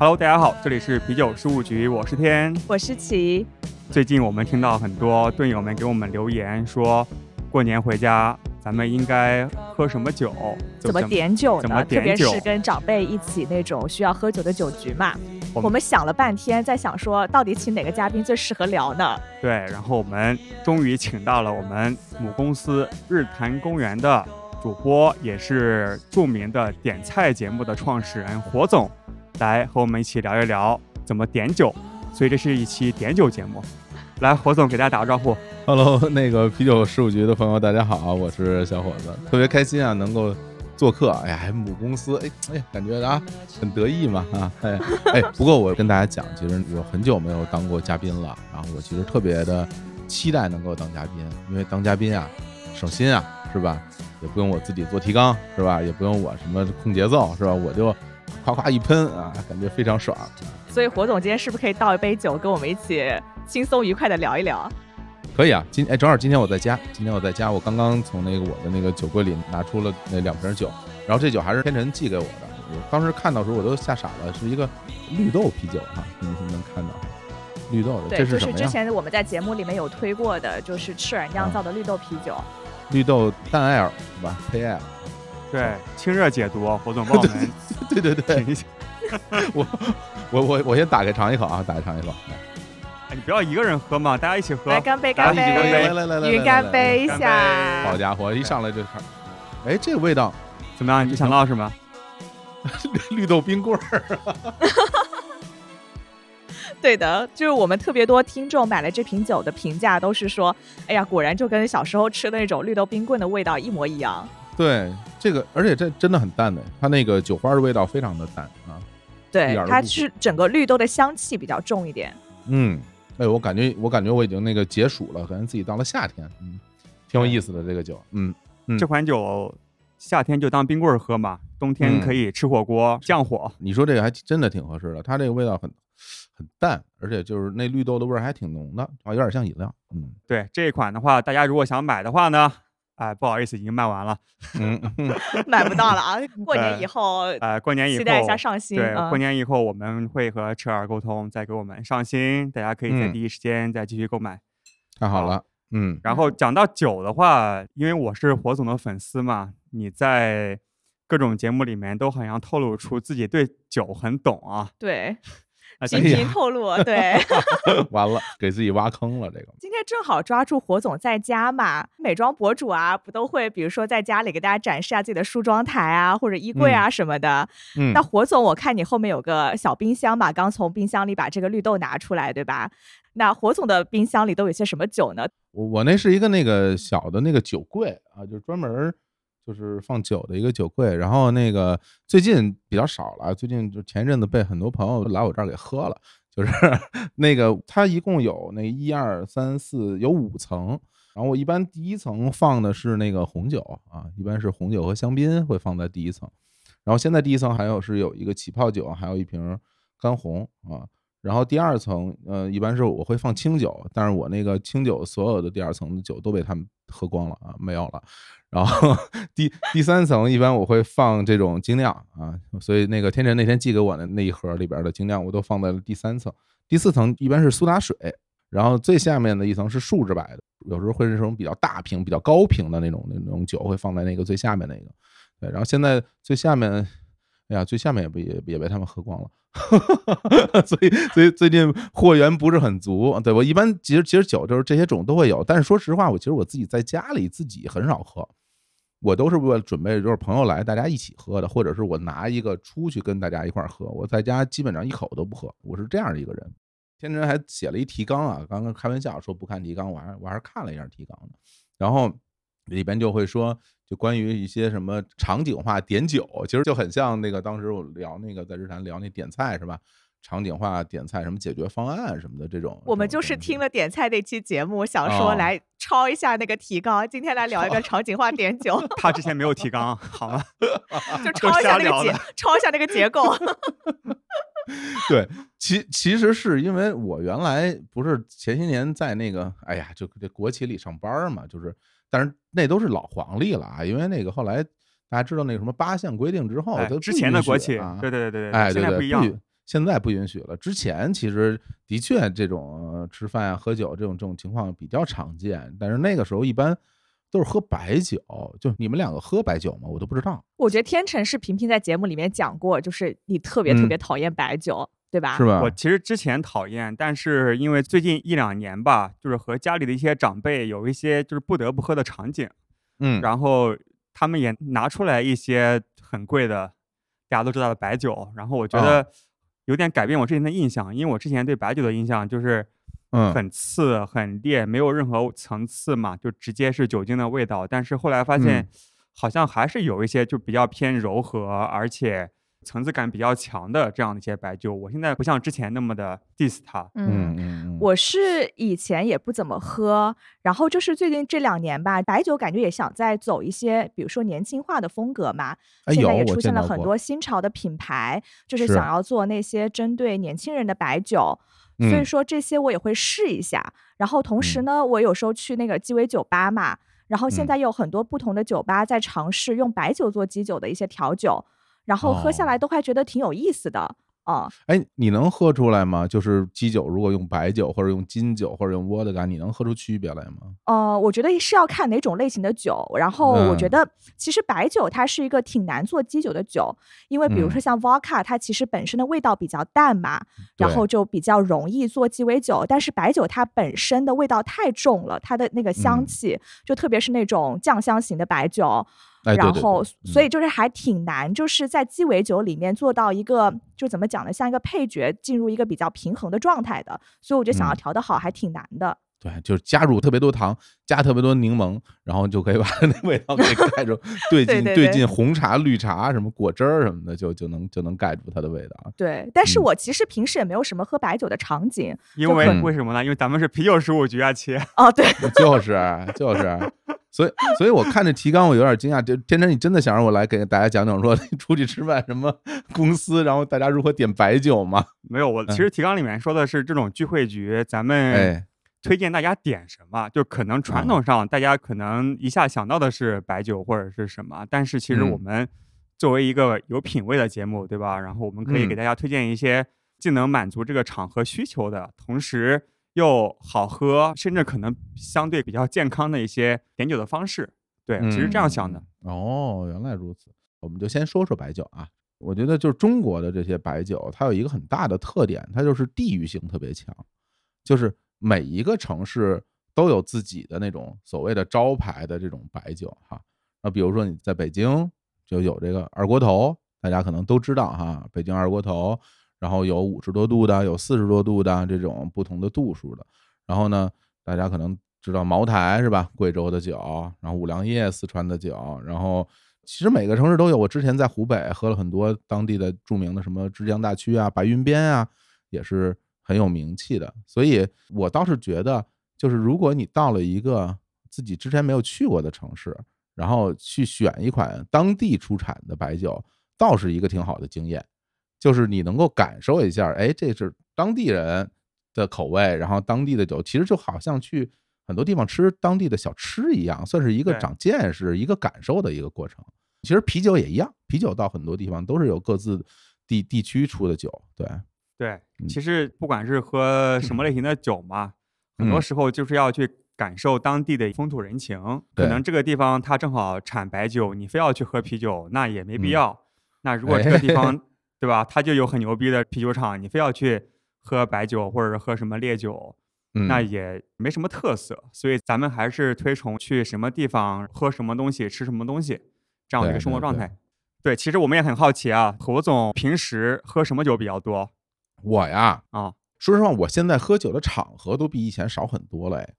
Hello，大家好，这里是啤酒事务局，我是天。我是琪。最近我们听到很多队友们给我们留言说，过年回家咱们应该喝什么酒？怎么点酒怎么呢？特别是跟长辈一起那种需要喝酒的酒局嘛。我们我们想了半天，在想说到底请哪个嘉宾最适合聊呢？对，然后我们终于请到了我们母公司日坛公园的主播，也是著名的点菜节目的创始人火总，来和我们一起聊一聊怎么点酒。所以这是一期点酒节目。来，火总给大家打个招呼。Hello，那个啤酒事务局的朋友，大家好，我是小伙子，特别开心啊，能够做客。哎呀，还母公司，哎哎，感觉啊很得意嘛啊，哎哎。不过我跟大家讲，其实我很久没有当过嘉宾了，然后我其实特别的期待能够当嘉宾，因为当嘉宾啊省心啊，是吧？也不用我自己做提纲，是吧？也不用我什么控节奏，是吧？我就夸夸一喷啊，感觉非常爽。所以火总今天是不是可以倒一杯酒，跟我们一起轻松愉快的聊一聊？可以啊，今哎正好今天我在家，今天我在家，我刚刚从那个我的那个酒柜里拿出了那两瓶酒，然后这酒还是天辰寄给我的，我当时看到时候我都吓傻了，是一个绿豆啤酒哈，你们能看到绿豆的，对，就是之这什么呀？前我们在节目里面有推过的，就是赤耳酿造的绿豆啤酒。绿豆淡艾尔是吧？黑艾尔，对，清热解毒，火总帮我们对 对对，品一下。我我我我先打开尝一口啊，打开尝一口，哎，你不要一个人喝嘛，大家一起喝。来干杯，干杯杯！来来来来，云干杯一干下杯。好家伙，一上来就看，哎，这个味道，怎么样？你想到什么？绿豆冰棍儿，对的，就是我们特别多听众买了这瓶酒的评价都是说，哎呀，果然就跟小时候吃的那种绿豆冰棍的味道一模一样。对，这个而且这真的很淡的，它那个酒花的味道非常的淡啊。对它是整个绿豆的香气比较重一点。嗯，哎，我感觉我感觉我已经那个解暑了，感觉自己到了夏天，嗯，挺有意思的这个酒，嗯，嗯这款酒夏天就当冰棍儿喝嘛，冬天嗯可以吃火锅降火。你说这个还真的挺合适的，它这个味道很很淡，而且就是那绿豆的味儿还挺浓的，啊，有点像饮料，嗯对这一款的话，大家如果想买的话呢，哎，不好意思，已经卖完了。嗯嗯 买不到了啊！过年以后呃，过年以后期待一下上新。对，嗯过年以后我们会和车尔沟通，再给我们上新，大家可以在嗯第一时间再继续购买。太好了，嗯然后讲到酒的话，因为我是火总的粉丝嘛，你在各种节目里面都好像透露出自己对酒很懂啊。对，那 频频透露。对，完了，给自己挖坑了，这个，今天正好抓住火总在家嘛，美妆博主啊，不都会比如说在家里给大家展示下自己的梳妆台啊，或者衣柜啊什么的。嗯那，火总，我看你后面有个小冰箱嘛，刚从冰箱里把这个绿豆拿出来，对吧？那火总的冰箱里都有些什么酒呢？我我那是一个那个小的那个酒柜啊，就是专门儿就是放酒的一个酒柜。然后那个最近比较少了，最近就前一阵子被很多朋友来我这儿给喝了。就是 那个它一共有那一二三四有五层，然后我一般第一层放的是那个红酒啊，一般是红酒和香槟会放在第一层。然后现在第一层还有是有一个起泡酒，还有一瓶干红啊。然后第二层，呃，一般是我会放清酒，但是我那个清酒所有的第二层的酒都被他们喝光了啊，没有了。然后 第第三层一般我会放这种精酿啊，所以那个天辰那天寄给我的那一盒里边的精酿我都放在了第三层。第四层一般是苏打水，然后最下面的一层是树脂白的，有时候会是这种比较大瓶、比较高瓶的那种那种酒会放在那个最下面那个。对，然后现在最下面，哎呀，最下面也被也也被他们喝光了，所以所以最近货源不是很足。对我一般其实其实酒就是这些种都会有，但是说实话，我其实我自己在家里自己很少喝，我都是为了准备就是朋友来大家一起喝的，或者是我拿一个出去跟大家一块儿喝。我在家基本上一口都不喝，我是这样的一个人。天真还写了一提纲啊，刚刚开玩笑说不看提纲，我还我还是看了一下提纲的，然后里边就会说，就关于一些什么场景化点酒，其实就很像那个当时我聊那个在日坛聊那点菜是吧？场景化点菜什么解决方案什么的这种。我们就是听了点菜那期节目，想说来抄一下那个提纲，今天来聊一个场景化点酒。他之前没有提纲，好吗？就 抄一下那个结，抄一下那个结构。对，其其实是因为我原来不是前些年在那个，哎呀，就这国企里上班嘛，就是，但是那都是老黄历了啊，因为那个后来大家知道那个什么八项规定之后，都之前的国企，对对对对，哎，现在不一样，现在不允许了。之前其实的确这种吃饭啊、喝酒这种这种情况比较常见，但是那个时候一般。都是喝白酒，就你们两个喝白酒吗？我都不知道。我觉得天成是频频在节目里面讲过，就是你特别特别讨厌白酒，对吧？是吧？我其实之前讨厌，但是因为最近一两年吧，就是和家里的一些长辈有一些就是不得不喝的场景，嗯，然后他们也拿出来一些很贵的，大家都知道的白酒，然后我觉得有点改变我之前的印象，因为我之前对白酒的印象就是。嗯，很刺，很烈，没有任何层次嘛，就直接是酒精的味道。但是后来发现，好像还是有一些就比较偏柔和，而且。层次感比较强的这样的一些白酒，我现在不像之前那么的 diss 它。嗯嗯，我是以前也不怎么喝，然后就是最近这两年吧，白酒感觉也想再走一些，比如说年轻化的风格嘛。现在也出现了很多新潮的品牌，就是想要做那些针对年轻人的白酒。所以说这些我也会试一下。然后同时呢，我有时候去那个鸡尾酒吧嘛，然后现在有很多不同的酒吧在尝试用白酒做基酒的一些调酒。然后喝下来都还觉得挺有意思的。啊，哎，你能喝出来吗？就是基酒如果用白酒或者用金酒或者用沃德干，你能喝出区别来吗？呃，我觉得是要看哪种类型的酒。然后我觉得其实白酒它是一个挺难做基酒的酒，因为比如说像 vodka，它其实本身的味道比较淡嘛，然后就比较容易做鸡尾酒。但是白酒它本身的味道太重了，它的那个香气，就特别是那种酱香型的白酒。然后，所以就是还挺难，就是在鸡尾酒里面做到一个，就怎么讲呢，像一个配角进入一个比较平衡的状态的。所以我觉得想要调的好还挺难的。对，就是加入特别多糖，加特别多柠檬，然后就可以把 那味道给盖住。兑进兑进红茶、绿茶什么果汁儿什么的，就就能就能盖住它的味道。对，但是我其实平时也没有什么喝白酒的场景，因为为什么呢？因为咱们是啤酒十五局啊，切。哦，对，就是就是。所以，所以我看这提纲，我有点惊讶。就天真，你真的想让我来给大家讲讲，说出去吃饭什么公司，然后大家如何点白酒吗？没有，我其实提纲里面说的是这种聚会局，咱们推荐大家点什么。就可能传统上大家可能一下想到的是白酒或者是什么，但是其实我们作为一个有品位的节目，对吧？然后我们可以给大家推荐一些既能满足这个场合需求的，同时。又好喝，甚至可能相对比较健康的一些点酒的方式，对，其实这样想的。哦，原来如此。我们就先说说白酒啊。我觉得就是中国的这些白酒，它有一个很大的特点，它就是地域性特别强，就是每一个城市都有自己的那种所谓的招牌的这种白酒哈。那比如说你在北京就有这个二锅头，大家可能都知道哈，北京二锅头。然后有五十多度的，有四十多度的这种不同的度数的。然后呢，大家可能知道茅台是吧？贵州的酒，然后五粮液四川的酒。然后其实每个城市都有。我之前在湖北喝了很多当地的著名的什么枝江大曲啊、白云边啊，也是很有名气的。所以我倒是觉得，就是如果你到了一个自己之前没有去过的城市，然后去选一款当地出产的白酒，倒是一个挺好的经验。就是你能够感受一下，哎，这是当地人的口味，然后当地的酒，其实就好像去很多地方吃当地的小吃一样，算是一个长见识、一个感受的一个过程。其实啤酒也一样，啤酒到很多地方都是有各自地地区出的酒。对对，其实不管是喝什么类型的酒嘛，很多时候就是要去感受当地的风土人情。可能这个地方它正好产白酒，你非要去喝啤酒，那也没必要。那如果这个地方，对吧？它就有很牛逼的啤酒厂，你非要去喝白酒或者是喝什么烈酒，那也没什么特色。所以咱们还是推崇去什么地方喝什么东西、吃什么东西这样的一个生活状态。对，其实我们也很好奇啊，侯总平时喝什么酒比较多？我呀，啊，说实话，我现在喝酒的场合都比以前少很多了。哎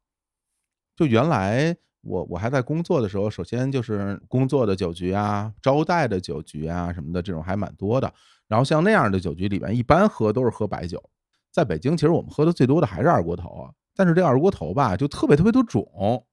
就原来我我还在工作的时候，首先就是工作的酒局啊、招待的酒局啊什么的，这种还蛮多的。然后像那样的酒局里面，一般喝都是喝白酒。在北京，其实我们喝的最多的还是二锅头啊。但是这二锅头吧，就特别特别多种。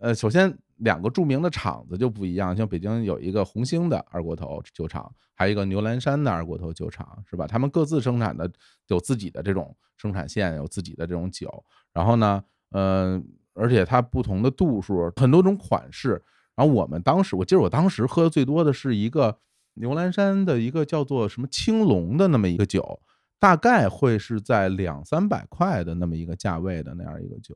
呃，首先两个著名的厂子就不一样，像北京有一个红星的二锅头酒厂，还有一个牛栏山的二锅头酒厂，是吧？他们各自生产的有自己的这种生产线，有自己的这种酒。然后呢，呃。而且它不同的度数，很多种款式。然后我们当时，我记得我当时喝的最多的是一个牛栏山的一个叫做什么青龙的那么一个酒，大概会是在两三百块的那么一个价位的那样一个酒。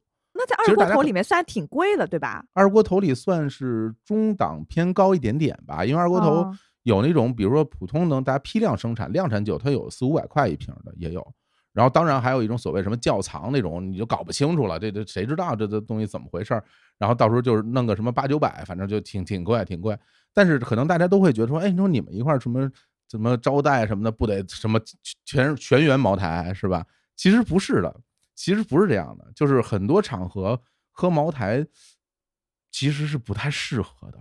那在二锅头里面算挺贵了，对吧？二锅头里算是中档偏高一点点吧，因为二锅头有那种，比如说普通能大家批量生产量产酒，它有四五百块一瓶的也有。然后当然还有一种所谓什么窖藏那种，你就搞不清楚了，这这谁知道这这东西怎么回事儿？然后到时候就是弄个什么八九百，反正就挺挺贵，挺贵。但是可能大家都会觉得说，哎，你说你们一块儿什么怎么招待什么的，不得什么全全员茅台是吧？其实不是的，其实不是这样的，就是很多场合喝茅台其实是不太适合的。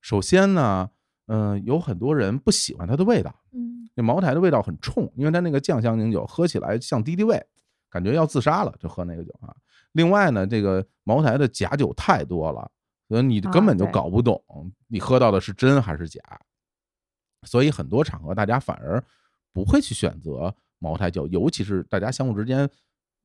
首先呢。嗯，有很多人不喜欢它的味道。嗯，那茅台的味道很冲，因为它那个酱香型酒喝起来像敌敌畏，感觉要自杀了，就喝那个酒啊。另外呢，这个茅台的假酒太多了，所以你根本就搞不懂你喝到的是真还是假。所以很多场合大家反而不会去选择茅台酒，尤其是大家相互之间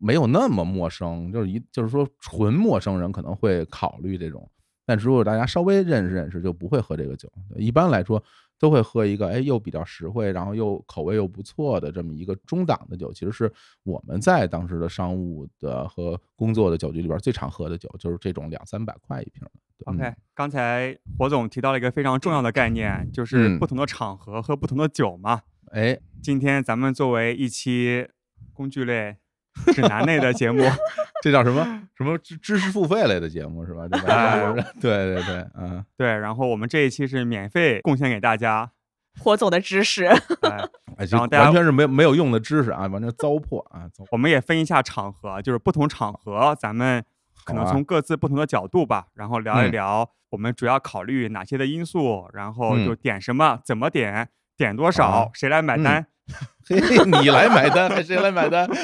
没有那么陌生，就是一就是说纯陌生人可能会考虑这种。但是如果大家稍微认识认识，就不会喝这个酒。一般来说，都会喝一个，哎，又比较实惠，然后又口味又不错的这么一个中档的酒。其实是我们在当时的商务的和工作的酒局里边最常喝的酒，就是这种两三百块一瓶的。OK，刚才火总提到了一个非常重要的概念，就是不同的场合喝不同的酒嘛。哎，今天咱们作为一期工具类指南类的节目。这叫什么什么知知识付费类的节目是吧？对 对对对，嗯对。然后我们这一期是免费贡献给大家火总的知识，然后完全是没有没有用的知识啊，完全糟粕啊。我们也分一下场合，就是不同场合，咱们可能从各自不同的角度吧，然后聊一聊我们主要考虑哪些的因素，然后就点什么，怎么点，点多少，谁来买单？嘿，你来买单还是谁来买单？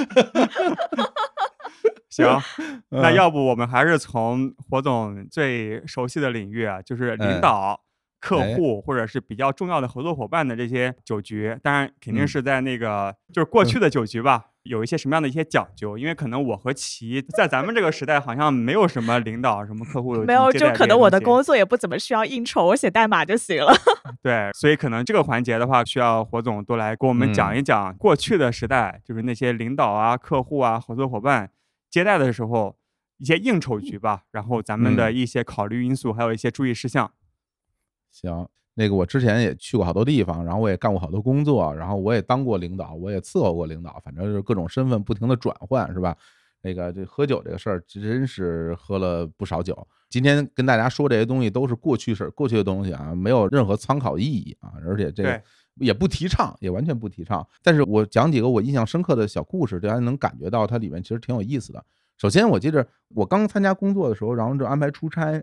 行，那要不我们还是从火总最熟悉的领域啊，就是领导、客户或者是比较重要的合作伙伴的这些酒局。当然，肯定是在那个就是过去的酒局吧，有一些什么样的一些讲究？因为可能我和齐在咱们这个时代好像没有什么领导、什么客户 没有，就可能我的工作也不怎么需要应酬，我写代码就行了。对，所以可能这个环节的话，需要火总多来给我们讲一讲过去的时代，就是那些领导啊、客户啊、合作伙伴。接待的时候，一些应酬局吧，然后咱们的一些考虑因素，还有一些注意事项。行，那个我之前也去过好多地方，然后我也干过好多工作，然后我也当过领导，我也伺候过领导，反正就是各种身份不停的转换，是吧？那个这喝酒这个事儿，真是喝了不少酒。今天跟大家说这些东西都是过去式，过去的东西啊，没有任何参考意义啊，而且这个。也不提倡，也完全不提倡。但是我讲几个我印象深刻的小故事，大家能感觉到它里面其实挺有意思的。首先，我记着我刚参加工作的时候，然后就安排出差。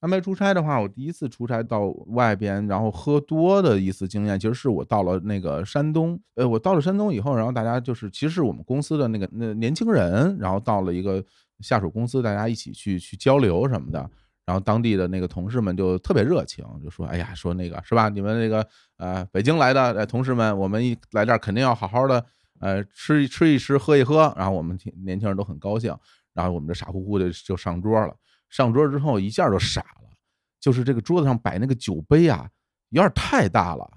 安排出差的话，我第一次出差到外边，然后喝多的一次经验，其实是我到了那个山东。呃，我到了山东以后，然后大家就是，其实是我们公司的那个那年轻人，然后到了一个下属公司，大家一起去去交流什么的。然后当地的那个同事们就特别热情，就说：“哎呀，说那个是吧？你们那个呃北京来的同事们，我们一来这儿肯定要好好的呃吃一吃一吃，喝一喝。”然后我们年轻人都很高兴，然后我们这傻乎乎的就上桌了。上桌之后一下就傻了，就是这个桌子上摆那个酒杯啊，有点太大了。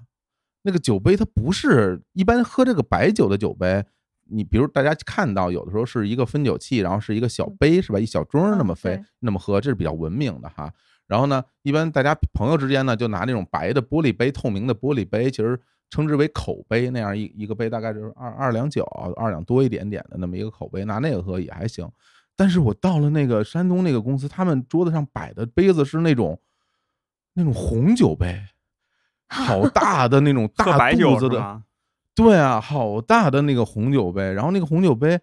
那个酒杯它不是一般喝这个白酒的酒杯。你比如大家看到有的时候是一个分酒器，然后是一个小杯，是吧？一小盅那么飞那么喝，这是比较文明的哈。然后呢，一般大家朋友之间呢，就拿那种白的玻璃杯，透明的玻璃杯，其实称之为口杯，那样一一个杯大概就是二二两酒，二两多一点点的那么一个口杯，拿那个喝也还行。但是我到了那个山东那个公司，他们桌子上摆的杯子是那种那种红酒杯，好 大的那种大肚子的。对啊，好大的那个红酒杯，然后那个红酒杯，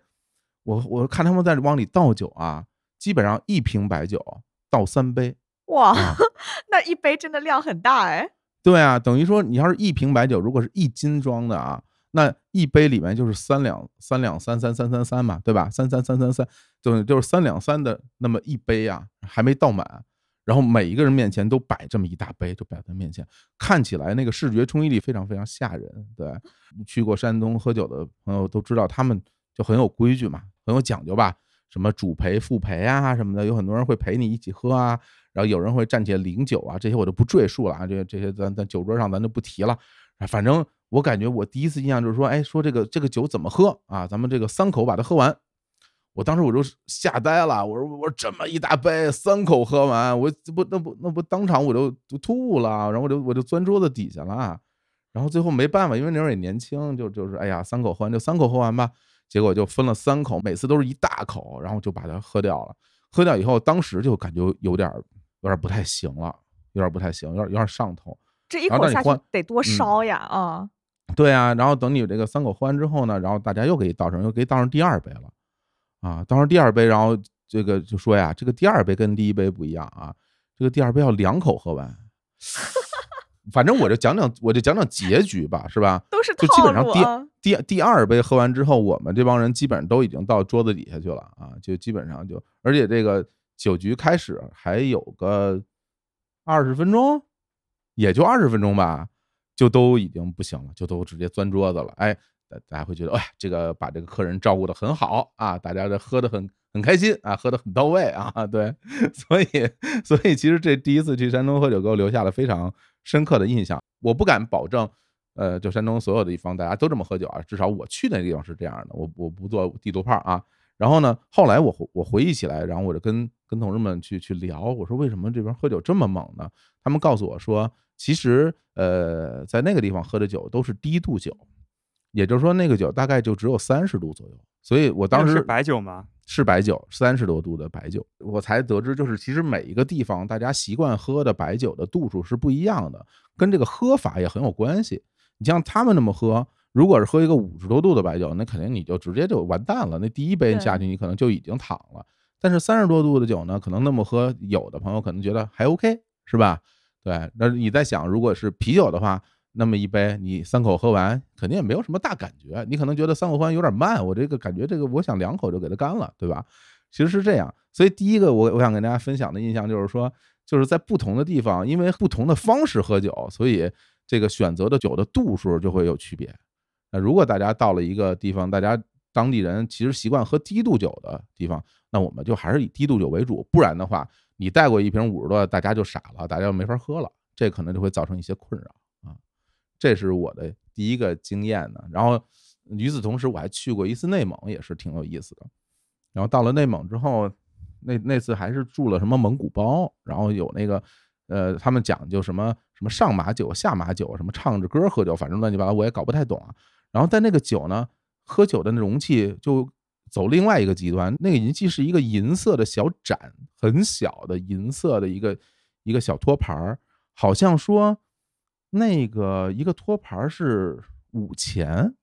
我我看他们在往里倒酒啊，基本上一瓶白酒倒三杯。哇，那一杯真的量很大哎。对啊，等于说你要是一瓶白酒，如果是一斤装的啊，那一杯里面就是三两三两三三三三三嘛，对吧？三三三三三，就就是三两三的那么一杯啊，还没倒满。然后每一个人面前都摆这么一大杯，就摆在面前，看起来那个视觉冲击力非常非常吓人。对，去过山东喝酒的朋友都知道，他们就很有规矩嘛，很有讲究吧？什么主陪、副陪啊什么的，有很多人会陪你一起喝啊。然后有人会站起来领酒啊，这些我就不赘述了啊。这这些咱咱酒桌上咱就不提了。反正我感觉我第一次印象就是说，哎，说这个这个酒怎么喝啊？咱们这个三口把它喝完。我当时我就吓呆了，我说我说这么一大杯三口喝完，我不那不那不当场我就就吐了，然后我就我就钻桌子底下了，然后最后没办法，因为那时候也年轻，就就是哎呀三口喝完就三口喝完吧，结果就分了三口，每次都是一大口，然后就把它喝掉了。喝掉以后，当时就感觉有点有点不太行了，有点不太行，有点有点上头。这一口下去得多烧呀啊！对啊，然后等你这个三口喝完之后呢，然后大家又给你倒上，又给你倒上第二杯了。啊，倒上第二杯，然后这个就说呀，这个第二杯跟第一杯不一样啊，这个第二杯要两口喝完。反正我就讲讲，我就讲讲结局吧，是吧？都是就基本上第第第二杯喝完之后，我们这帮人基本上都已经到桌子底下去了啊，就基本上就，而且这个酒局开始还有个二十分钟，也就二十分钟吧，就都已经不行了，就都直接钻桌子了，哎。大家会觉得，哎，这个把这个客人照顾的很好啊，大家这喝的很很开心啊，喝的很到位啊，对，所以所以其实这第一次去山东喝酒，给我留下了非常深刻的印象。我不敢保证，呃，就山东所有的地方大家都这么喝酒啊，至少我去那地方是这样的，我我不做地图炮啊。然后呢，后来我我回忆起来，然后我就跟跟同事们去去聊，我说为什么这边喝酒这么猛呢？他们告诉我说，其实呃，在那个地方喝的酒都是低度酒。也就是说，那个酒大概就只有三十度左右，所以我当时是白酒吗？是白酒，三十多度的白酒。我才得知，就是其实每一个地方大家习惯喝的白酒的度数是不一样的，跟这个喝法也很有关系。你像他们那么喝，如果是喝一个五十多度的白酒，那肯定你就直接就完蛋了。那第一杯下去，你可能就已经躺了。但是三十多度的酒呢，可能那么喝，有的朋友可能觉得还 OK，是吧？对，那你在想，如果是啤酒的话。那么一杯，你三口喝完，肯定也没有什么大感觉。你可能觉得三口喝完有点慢，我这个感觉，这个我想两口就给它干了，对吧？其实是这样。所以第一个，我我想跟大家分享的印象就是说，就是在不同的地方，因为不同的方式喝酒，所以这个选择的酒的度数就会有区别。如果大家到了一个地方，大家当地人其实习惯喝低度酒的地方，那我们就还是以低度酒为主。不然的话，你带过一瓶五十多，大家就傻了，大家就没法喝了，这可能就会造成一些困扰啊。这是我的第一个经验呢，然后与此同时，我还去过一次内蒙，也是挺有意思的。然后到了内蒙之后，那那次还是住了什么蒙古包，然后有那个呃，他们讲究什么什么上马酒、下马酒，什么唱着歌喝酒，反正乱七八糟，我也搞不太懂啊。然后在那个酒呢，喝酒的那容器就走另外一个极端，那个银器是一个银色的小盏，很小的银色的一个一个小托盘儿，好像说。那个一个托盘是五钱，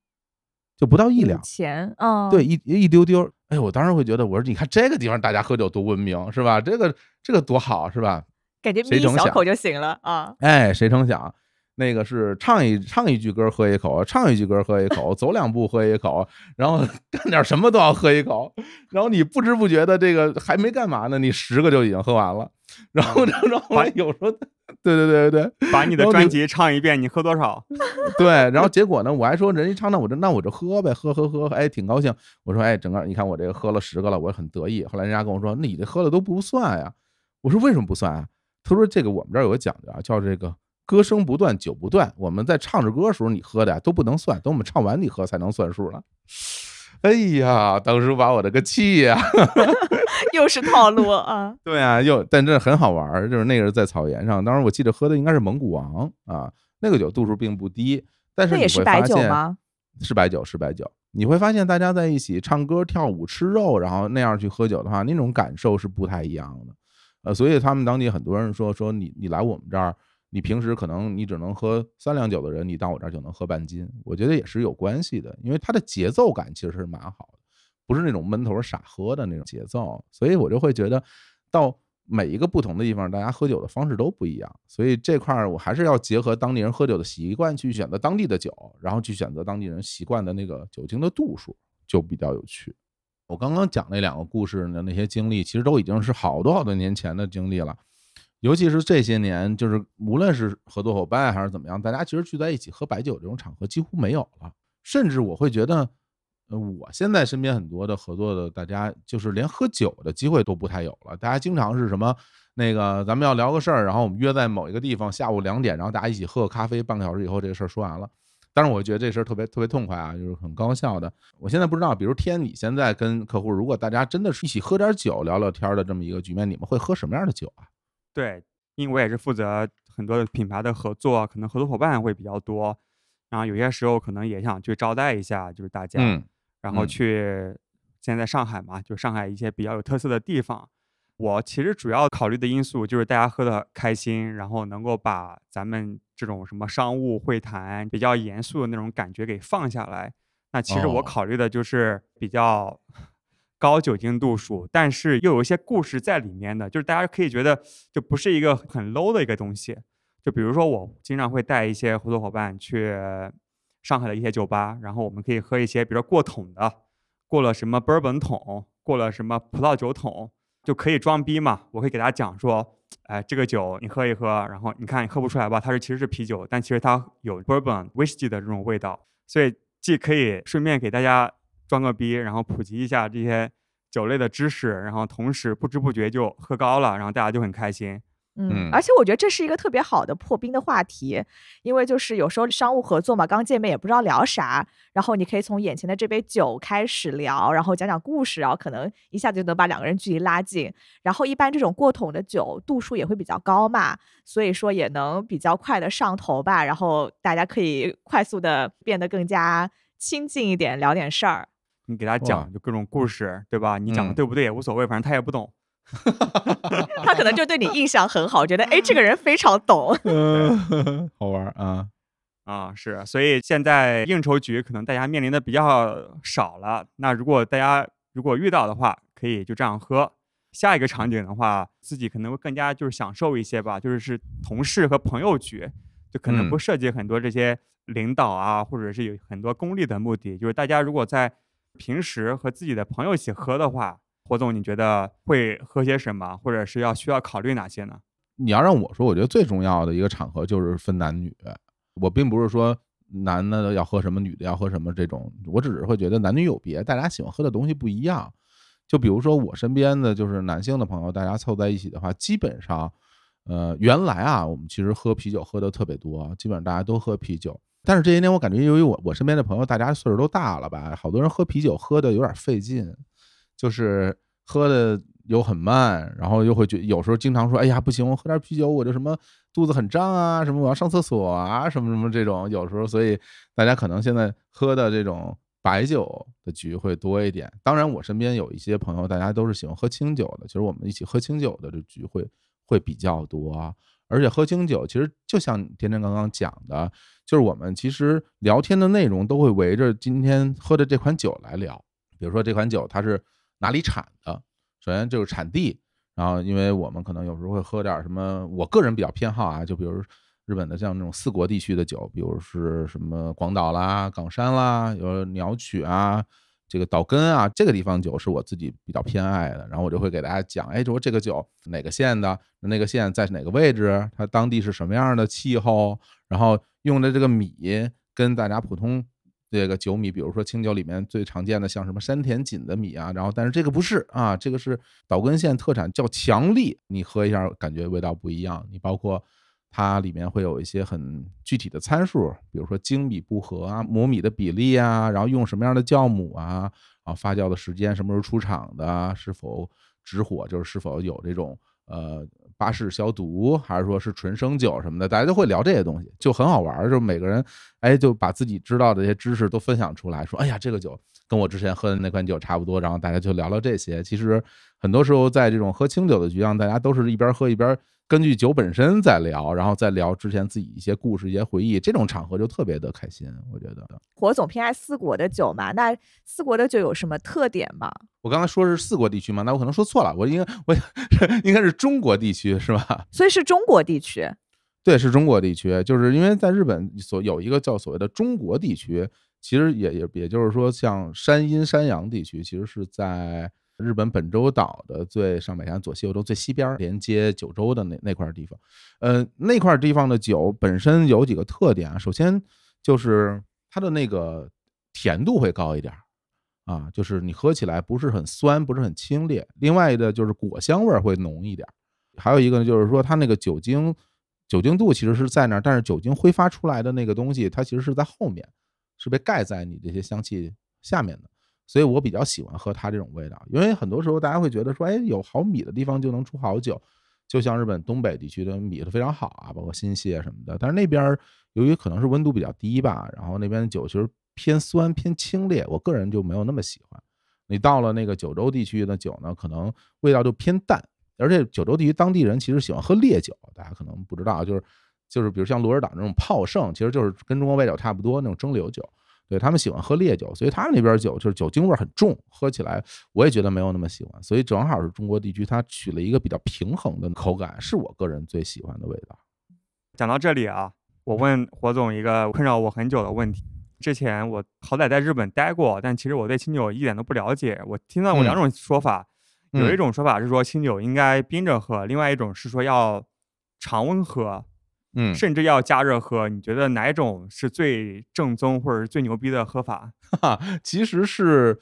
就不到一两钱啊，对，一一丢丢。哎，我当时会觉得，我说你看这个地方大家喝酒多文明，是吧？这个这个多好，是吧？感觉抿一小口就行了啊。哎，谁成想？那个是唱一唱一句歌喝一口，唱一句歌喝一口，走两步喝一口，然后 干点什么都要喝一口，然后你不知不觉的这个还没干嘛呢，你十个就已经喝完了，然后然后有时候，对对对对对，把你的专辑唱一遍，你喝多少？对，然后结果呢，我还说人家唱那我这那我就喝呗，喝喝喝，哎，挺高兴。我说哎，整个你看我这个喝了十个了，我很得意。后来人家跟我说，那你这喝的都不算呀。我说为什么不算啊？他说这个我们这儿有个讲究啊，叫这个。歌声不断，酒不断。我们在唱着歌的时候，你喝的呀都不能算，等我们唱完你喝才能算数了。哎呀，当时把我这个气呀！又是套路啊！对啊，又但这很好玩就是那个是在草原上，当时我记得喝的应该是蒙古王啊，那个酒度数并不低，但是也是白酒吗？是白酒，是白酒。你会发现大家在一起唱歌、跳舞、吃肉，然后那样去喝酒的话，那种感受是不太一样的。呃，所以他们当地很多人说说你你来我们这儿。你平时可能你只能喝三两酒的人，你到我这儿就能喝半斤，我觉得也是有关系的，因为它的节奏感其实是蛮好的，不是那种闷头傻喝的那种节奏，所以我就会觉得到每一个不同的地方，大家喝酒的方式都不一样，所以这块儿我还是要结合当地人喝酒的习惯去选择当地的酒，然后去选择当地人习惯的那个酒精的度数，就比较有趣。我刚刚讲那两个故事的那些经历，其实都已经是好多好多年前的经历了。尤其是这些年，就是无论是合作伙伴还是怎么样，大家其实聚在一起喝白酒这种场合几乎没有了。甚至我会觉得，呃，我现在身边很多的合作的大家，就是连喝酒的机会都不太有了。大家经常是什么那个，咱们要聊个事儿，然后我们约在某一个地方，下午两点，然后大家一起喝个咖啡，半个小时以后这个事儿说完了。当然，我觉得这事儿特别特别痛快啊，就是很高效的。我现在不知道，比如天，你现在跟客户，如果大家真的是一起喝点酒、聊聊天的这么一个局面，你们会喝什么样的酒啊？对。因为我也是负责很多的品牌的合作，可能合作伙伴会比较多，然后有些时候可能也想去招待一下，就是大家，然后去现在上海嘛，就上海一些比较有特色的地方。我其实主要考虑的因素就是大家喝的开心，然后能够把咱们这种什么商务会谈比较严肃的那种感觉给放下来。那其实我考虑的就是比较。高酒精度数，但是又有一些故事在里面的，就是大家可以觉得就不是一个很 low 的一个东西。就比如说，我经常会带一些合作伙伴去上海的一些酒吧，然后我们可以喝一些，比如说过桶的，过了什么 bourbon 桶，过了什么葡萄酒桶，就可以装逼嘛。我会给大家讲说，哎，这个酒你喝一喝，然后你看你喝不出来吧，它是其实是啤酒，但其实它有 bourbon whisky 的这种味道，所以既可以顺便给大家。装个逼，然后普及一下这些酒类的知识，然后同时不知不觉就喝高了，然后大家就很开心。嗯，而且我觉得这是一个特别好的破冰的话题，因为就是有时候商务合作嘛，刚见面也不知道聊啥，然后你可以从眼前的这杯酒开始聊，然后讲讲故事，然后可能一下子就能把两个人距离拉近。然后一般这种过桶的酒度数也会比较高嘛，所以说也能比较快的上头吧，然后大家可以快速的变得更加亲近一点，聊点事儿。你给他讲就各种故事，对吧？你讲的对不对也无所谓，反正他也不懂。他可能就对你印象很好，觉得哎，这个人非常懂。好玩啊啊！是，所以现在应酬局可能大家面临的比较少了。那如果大家如果遇到的话，可以就这样喝。下一个场景的话，自己可能会更加就是享受一些吧，就是是同事和朋友局，就可能不涉及很多这些领导啊，或者是有很多功利的目的，就是大家如果在。平时和自己的朋友一起喝的话，霍总，你觉得会喝些什么，或者是要需要考虑哪些呢？你要让我说，我觉得最重要的一个场合就是分男女。我并不是说男的要喝什么，女的要喝什么这种，我只是会觉得男女有别，大家喜欢喝的东西不一样。就比如说我身边的就是男性的朋友，大家凑在一起的话，基本上，呃，原来啊，我们其实喝啤酒喝的特别多，基本上大家都喝啤酒。但是这些年，我感觉由于我我身边的朋友，大家岁数都大了吧，好多人喝啤酒喝的有点费劲，就是喝的又很慢，然后又会觉有时候经常说，哎呀不行，我喝点啤酒我就什么肚子很胀啊，什么我要上厕所啊，什么什么这种，有时候所以大家可能现在喝的这种白酒的局会多一点。当然，我身边有一些朋友，大家都是喜欢喝清酒的，其实我们一起喝清酒的这局会会比较多。而且喝清酒，其实就像天天刚刚讲的，就是我们其实聊天的内容都会围着今天喝的这款酒来聊。比如说这款酒它是哪里产的，首先就是产地。然后，因为我们可能有时候会喝点什么，我个人比较偏好啊，就比如日本的像那种四国地区的酒，比如是什么广岛啦、冈山啦，有鸟取啊。这个岛根啊，这个地方酒是我自己比较偏爱的，然后我就会给大家讲，哎，说这个酒哪个县的，那个县在哪个位置，它当地是什么样的气候，然后用的这个米跟大家普通这个酒米，比如说清酒里面最常见的像什么山田锦的米啊，然后但是这个不是啊，这个是岛根县特产，叫强力，你喝一下感觉味道不一样，你包括。它里面会有一些很具体的参数，比如说精米不合啊，磨米的比例啊，然后用什么样的酵母啊，啊，发酵的时间，什么时候出厂的，是否直火，就是是否有这种呃巴氏消毒，还是说是纯生酒什么的，大家都会聊这些东西，就很好玩儿。就每个人哎，就把自己知道的这些知识都分享出来，说哎呀，这个酒跟我之前喝的那款酒差不多，然后大家就聊聊这些。其实很多时候在这种喝清酒的局上，大家都是一边喝一边。根据酒本身在聊，然后再聊之前自己一些故事、一些回忆，这种场合就特别的开心。我觉得，火总偏爱四国的酒嘛？那四国的酒有什么特点吗？我刚才说是四国地区吗？那我可能说错了，我应该我应该是中国地区是吧？所以是中国地区。对，是中国地区，就是因为在日本所有一个叫所谓的中国地区，其实也也也就是说，像山阴、山阳地区，其实是在。日本本州岛的最上北山左西右东最西边连接九州的那那块地方，呃，那块地方的酒本身有几个特点啊。首先就是它的那个甜度会高一点啊，就是你喝起来不是很酸，不是很清冽。另外的就是果香味会浓一点。还有一个呢，就是说它那个酒精酒精度其实是在那儿，但是酒精挥发出来的那个东西，它其实是在后面，是被盖在你这些香气下面的。所以我比较喜欢喝它这种味道，因为很多时候大家会觉得说，哎，有好米的地方就能出好酒，就像日本东北地区的米都非常好啊，包括新泻什么的。但是那边由于可能是温度比较低吧，然后那边的酒其实偏酸偏清冽，我个人就没有那么喜欢。你到了那个九州地区的酒呢，可能味道就偏淡，而且九州地区当地人其实喜欢喝烈酒，大家可能不知道，就是就是比如像鹿儿岛那种泡盛，其实就是跟中国味道差不多那种蒸馏酒。对他们喜欢喝烈酒，所以他们那边酒就是酒精味很重，喝起来我也觉得没有那么喜欢。所以正好是中国地区，它取了一个比较平衡的口感，是我个人最喜欢的味道。讲到这里啊，我问火总一个困扰我很久的问题。之前我好歹在日本待过，但其实我对清酒一点都不了解。我听到过两种说法，有一种说法是说清酒应该冰着喝，另外一种是说要常温喝。嗯，甚至要加热喝，你觉得哪种是最正宗或者最牛逼的喝法？哈，其实是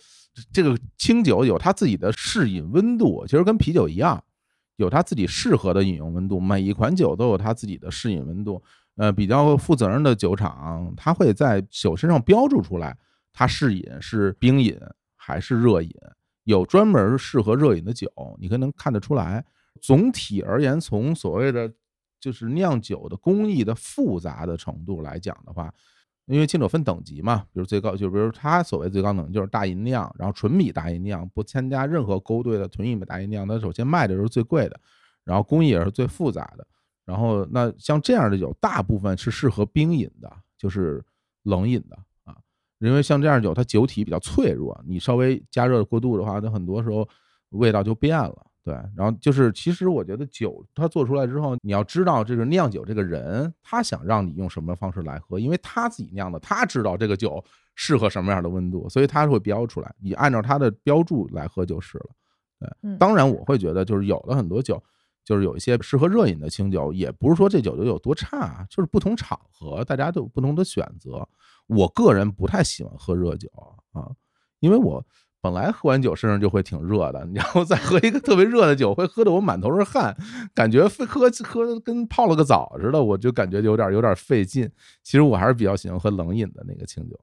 这个清酒有它自己的适饮温度，其实跟啤酒一样，有它自己适合的饮用温度。每一款酒都有它自己的适饮温度。呃，比较负责任的酒厂，它会在酒身上标注出来，它适饮是冰饮还是热饮，有专门适合热饮的酒，你可能看得出来。总体而言，从所谓的就是酿酒的工艺的复杂的程度来讲的话，因为清酒分等级嘛，比如最高，就比如它所谓最高等级就是大吟酿，然后纯米大吟酿，不添加任何勾兑的纯米大吟酿，它首先卖的时候最贵的，然后工艺也是最复杂的。然后那像这样的酒，大部分是适合冰饮的，就是冷饮的啊，因为像这样酒它酒体比较脆弱，你稍微加热过度的话，它很多时候味道就变了。对，然后就是，其实我觉得酒它做出来之后，你要知道这个酿酒这个人，他想让你用什么方式来喝，因为他自己酿的，他知道这个酒适合什么样的温度，所以他会标出来，你按照他的标注来喝就是了。对，当然我会觉得，就是有的很多酒，就是有一些适合热饮的清酒，也不是说这酒就有多差，就是不同场合大家都有不同的选择。我个人不太喜欢喝热酒啊，因为我。本来喝完酒身上就会挺热的，然后再喝一个特别热的酒，会喝得我满头是汗，感觉喝喝跟泡了个澡似的，我就感觉有点有点费劲。其实我还是比较喜欢喝冷饮的那个清酒。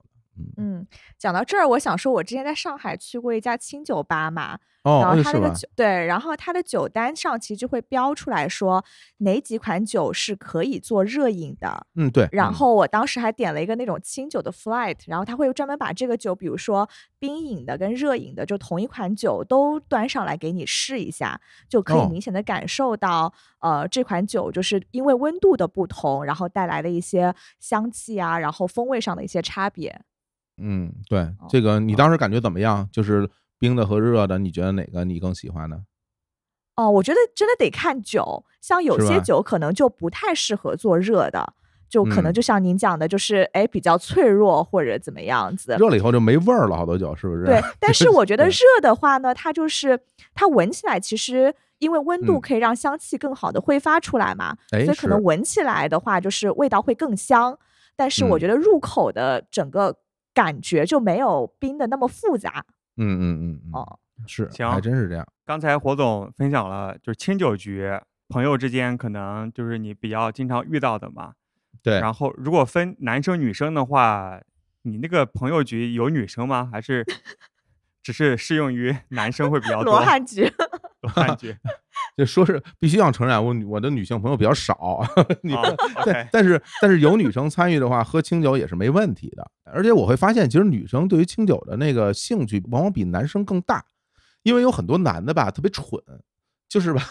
嗯，讲到这儿，我想说，我之前在上海去过一家清酒吧嘛，然后他那个酒，对，然后他的酒单上其实就会标出来说哪几款酒是可以做热饮的。嗯，对。然后我当时还点了一个那种清酒的 flight，然后他会专门把这个酒，比如说冰饮的跟热饮的，就同一款酒都端上来给你试一下，就可以明显的感受到，呃，这款酒就是因为温度的不同，然后带来的一些香气啊，然后风味上的一些差别。嗯，对，这个你当时感觉怎么样？就是冰的和热的，你觉得哪个你更喜欢呢？哦，我觉得真的得看酒，像有些酒可能就不太适合做热的，就可能就像您讲的，就是哎比较脆弱或者怎么样子。热了以后就没味儿了，好多酒是不是？对，但是我觉得 热的话呢，它就是它闻起来其实因为温度可以让香气更好的挥发出来嘛，所以可能闻起来的话就是味道会更香。但是我觉得入口的整个。感觉就没有冰的那么复杂。嗯嗯嗯哦，是，行，还真是这样。刚才火总分享了，就是清酒局，朋友之间可能就是你比较经常遇到的嘛。对。然后，如果分男生女生的话，你那个朋友局有女生吗？还是只是适用于男生会比较 多？罗汉局。罗汉局。就说是必须要承认，我我的女性朋友比较少，你对，但是但是有女生参与的话，喝清酒也是没问题的。而且我会发现，其实女生对于清酒的那个兴趣，往往比男生更大，因为有很多男的吧特别蠢，就是吧，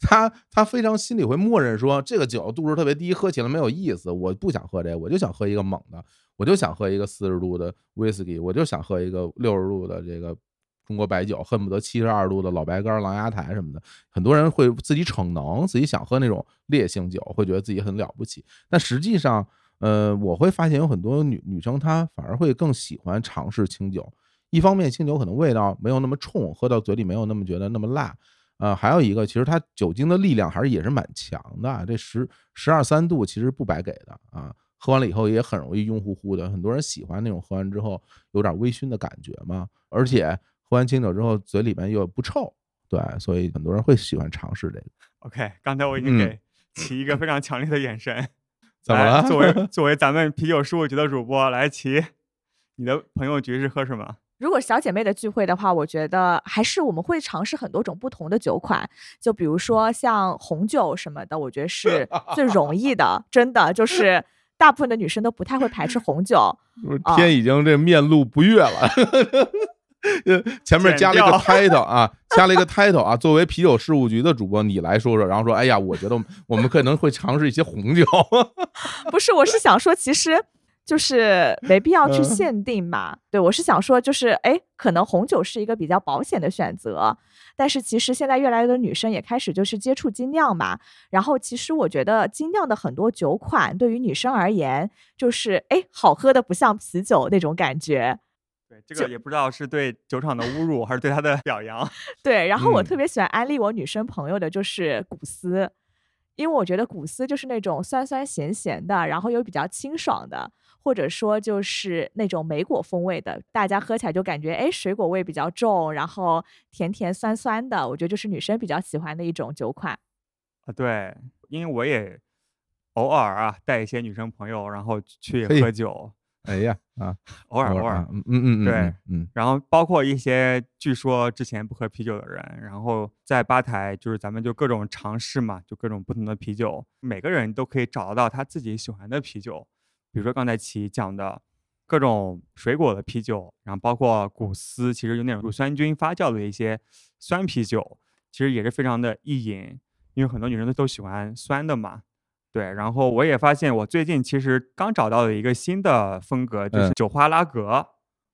他他非常心里会默认说，这个酒度数特别低，喝起来没有意思，我不想喝这个，我就想喝一个猛的，我就想喝一个四十度的威士忌，我就想喝一个六十度的这个中国白酒，恨不得七十二度的老白干、狼牙台什么的。很多人会自己逞能，自己想喝那种烈性酒，会觉得自己很了不起。但实际上，呃，我会发现有很多女女生她反而会更喜欢尝试清酒。一方面，清酒可能味道没有那么冲，喝到嘴里没有那么觉得那么辣。呃，还有一个，其实它酒精的力量还是也是蛮强的。这十十二三度其实不白给的啊，喝完了以后也很容易晕乎乎的。很多人喜欢那种喝完之后有点微醺的感觉嘛，而且喝完清酒之后嘴里面又不臭，对，所以很多人会喜欢尝试这个。OK，刚才我已经给齐一个非常强烈的眼神，怎么了？作为作为咱们啤酒事务局的主播，来齐，你的朋友局是喝什么？如果小姐妹的聚会的话，我觉得还是我们会尝试很多种不同的酒款，就比如说像红酒什么的，我觉得是最容易的。真的就是大部分的女生都不太会排斥红酒。天已经这面露不悦了，前面加了一个 title 啊，加了一个 title 啊。作为啤酒事务局的主播，你来说说，然后说，哎呀，我觉得我们可能会尝试一些红酒。不是，我是想说，其实。就是没必要去限定嘛，对我是想说，就是哎，可能红酒是一个比较保险的选择，但是其实现在越来越多女生也开始就是接触精酿嘛，然后其实我觉得精酿的很多酒款对于女生而言，就是哎，好喝的不像啤酒那种感觉。对，这个也不知道是对酒厂的侮辱还是对他的表扬。对，然后我特别喜欢安利我女生朋友的就是古斯，因为我觉得古斯就是那种酸酸咸咸的，然后又比较清爽的。或者说就是那种莓果风味的，大家喝起来就感觉哎，水果味比较重，然后甜甜酸酸的，我觉得就是女生比较喜欢的一种酒款。啊，对，因为我也偶尔啊带一些女生朋友，然后去喝酒。哎呀啊，偶尔偶尔，嗯嗯嗯，对，嗯。然后包括一些据说之前不喝啤酒的人，然后在吧台就是咱们就各种尝试嘛，就各种不同的啤酒，每个人都可以找得到他自己喜欢的啤酒。比如说刚才齐讲的各种水果的啤酒，然后包括古斯，其实有那种乳酸菌发酵的一些酸啤酒，其实也是非常的易饮，因为很多女生都都喜欢酸的嘛。对，然后我也发现，我最近其实刚找到了一个新的风格，就是酒花拉格。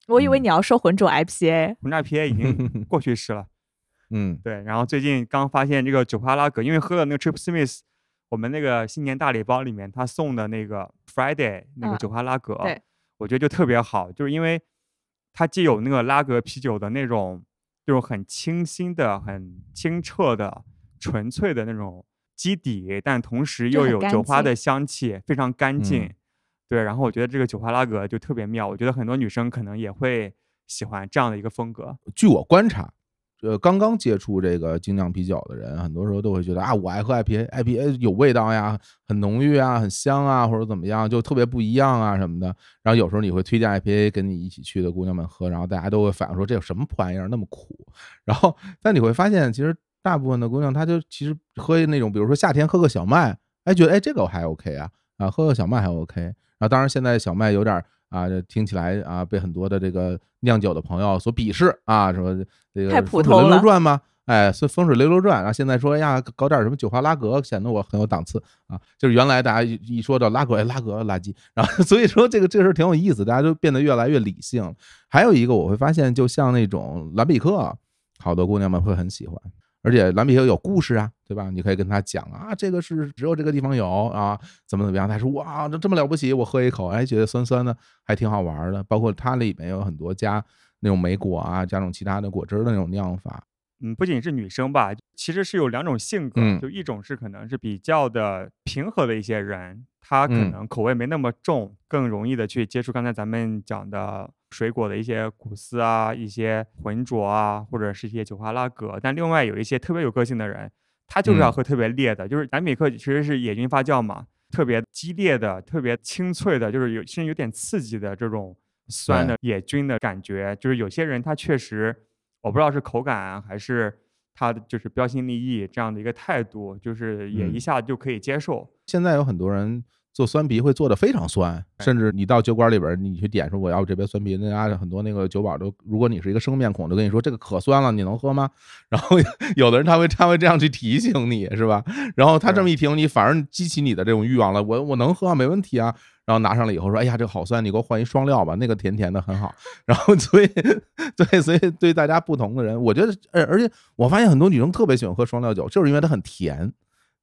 我以为你要说浑浊 IPA，浑浊 IPA 已经过去式了。嗯，对。然后最近刚发现这个酒花拉格，因为喝了那个 Trip Smith。我们那个新年大礼包里面，他送的那个 Friday 那个酒花拉格，我觉得就特别好，就是因为它既有那个拉格啤酒的那种，就是很清新的、很清澈的、纯粹的那种基底，但同时又有酒花的香气，非常干净。对，然后我觉得这个酒花拉格就特别妙，我觉得很多女生可能也会喜欢这样的一个风格。据我观察。呃，刚刚接触这个精酿啤酒的人，很多时候都会觉得啊，我爱喝 IPA，IPA 有味道呀，很浓郁啊，很香啊，或者怎么样，就特别不一样啊什么的。然后有时候你会推荐 IPA 跟你一起去的姑娘们喝，然后大家都会反映说这有什么破玩意儿那么苦。然后但你会发现，其实大部分的姑娘她就其实喝那种，比如说夏天喝个小麦，哎，觉得哎这个我还 OK 啊，啊喝个小麦还 OK。然后当然现在小麦有点。啊，这听起来啊，被很多的这个酿酒的朋友所鄙视啊，什么这个太普通了，流流转吗？哎，是风水流流转。然后现在说，哎呀，搞点什么酒花拉格，显得我很有档次啊。就是原来大家一说到拉格，哎，拉格垃圾。然后 所以说这个这个事挺有意思，大家都变得越来越理性。还有一个我会发现，就像那种蓝比克，好多姑娘们会很喜欢。而且蓝比克有故事啊，对吧？你可以跟他讲啊，这个是只有这个地方有啊，怎么怎么样？他说哇，这这么了不起，我喝一口，哎，觉得酸酸的，还挺好玩的。包括它里面有很多加那种莓果啊，加种其他的果汁的那种酿法。嗯，不仅是女生吧，其实是有两种性格，就一种是可能是比较的平和的一些人，他可能口味没那么重，更容易的去接触刚才咱们讲的。水果的一些古斯啊，一些浑浊啊，或者是一些酒花拉格。但另外有一些特别有个性的人，他就是要喝特别烈的，就是南美克其实是野菌发酵嘛，特别激烈的、特别清脆的，就是有甚至有点刺激的这种酸的野菌的感觉。就是有些人他确实，我不知道是口感还是他的就是标新立异这样的一个态度，就是也一下就可以接受。现在有很多人做酸啤会做的非常酸，甚至你到酒馆里边，你去点说我要这杯酸啤，那家很多那个酒保都，如果你是一个生面孔，都跟你说这个可酸了，你能喝吗？然后有的人他会他会这样去提醒你，是吧？然后他这么一提醒你，反而激起你的这种欲望了，我我能喝，没问题啊。然后拿上来以后说，哎呀，这个好酸，你给我换一双料吧，那个甜甜的很好。然后所以对，所以对大家不同的人，我觉得，而而且我发现很多女生特别喜欢喝双料酒，就是因为它很甜，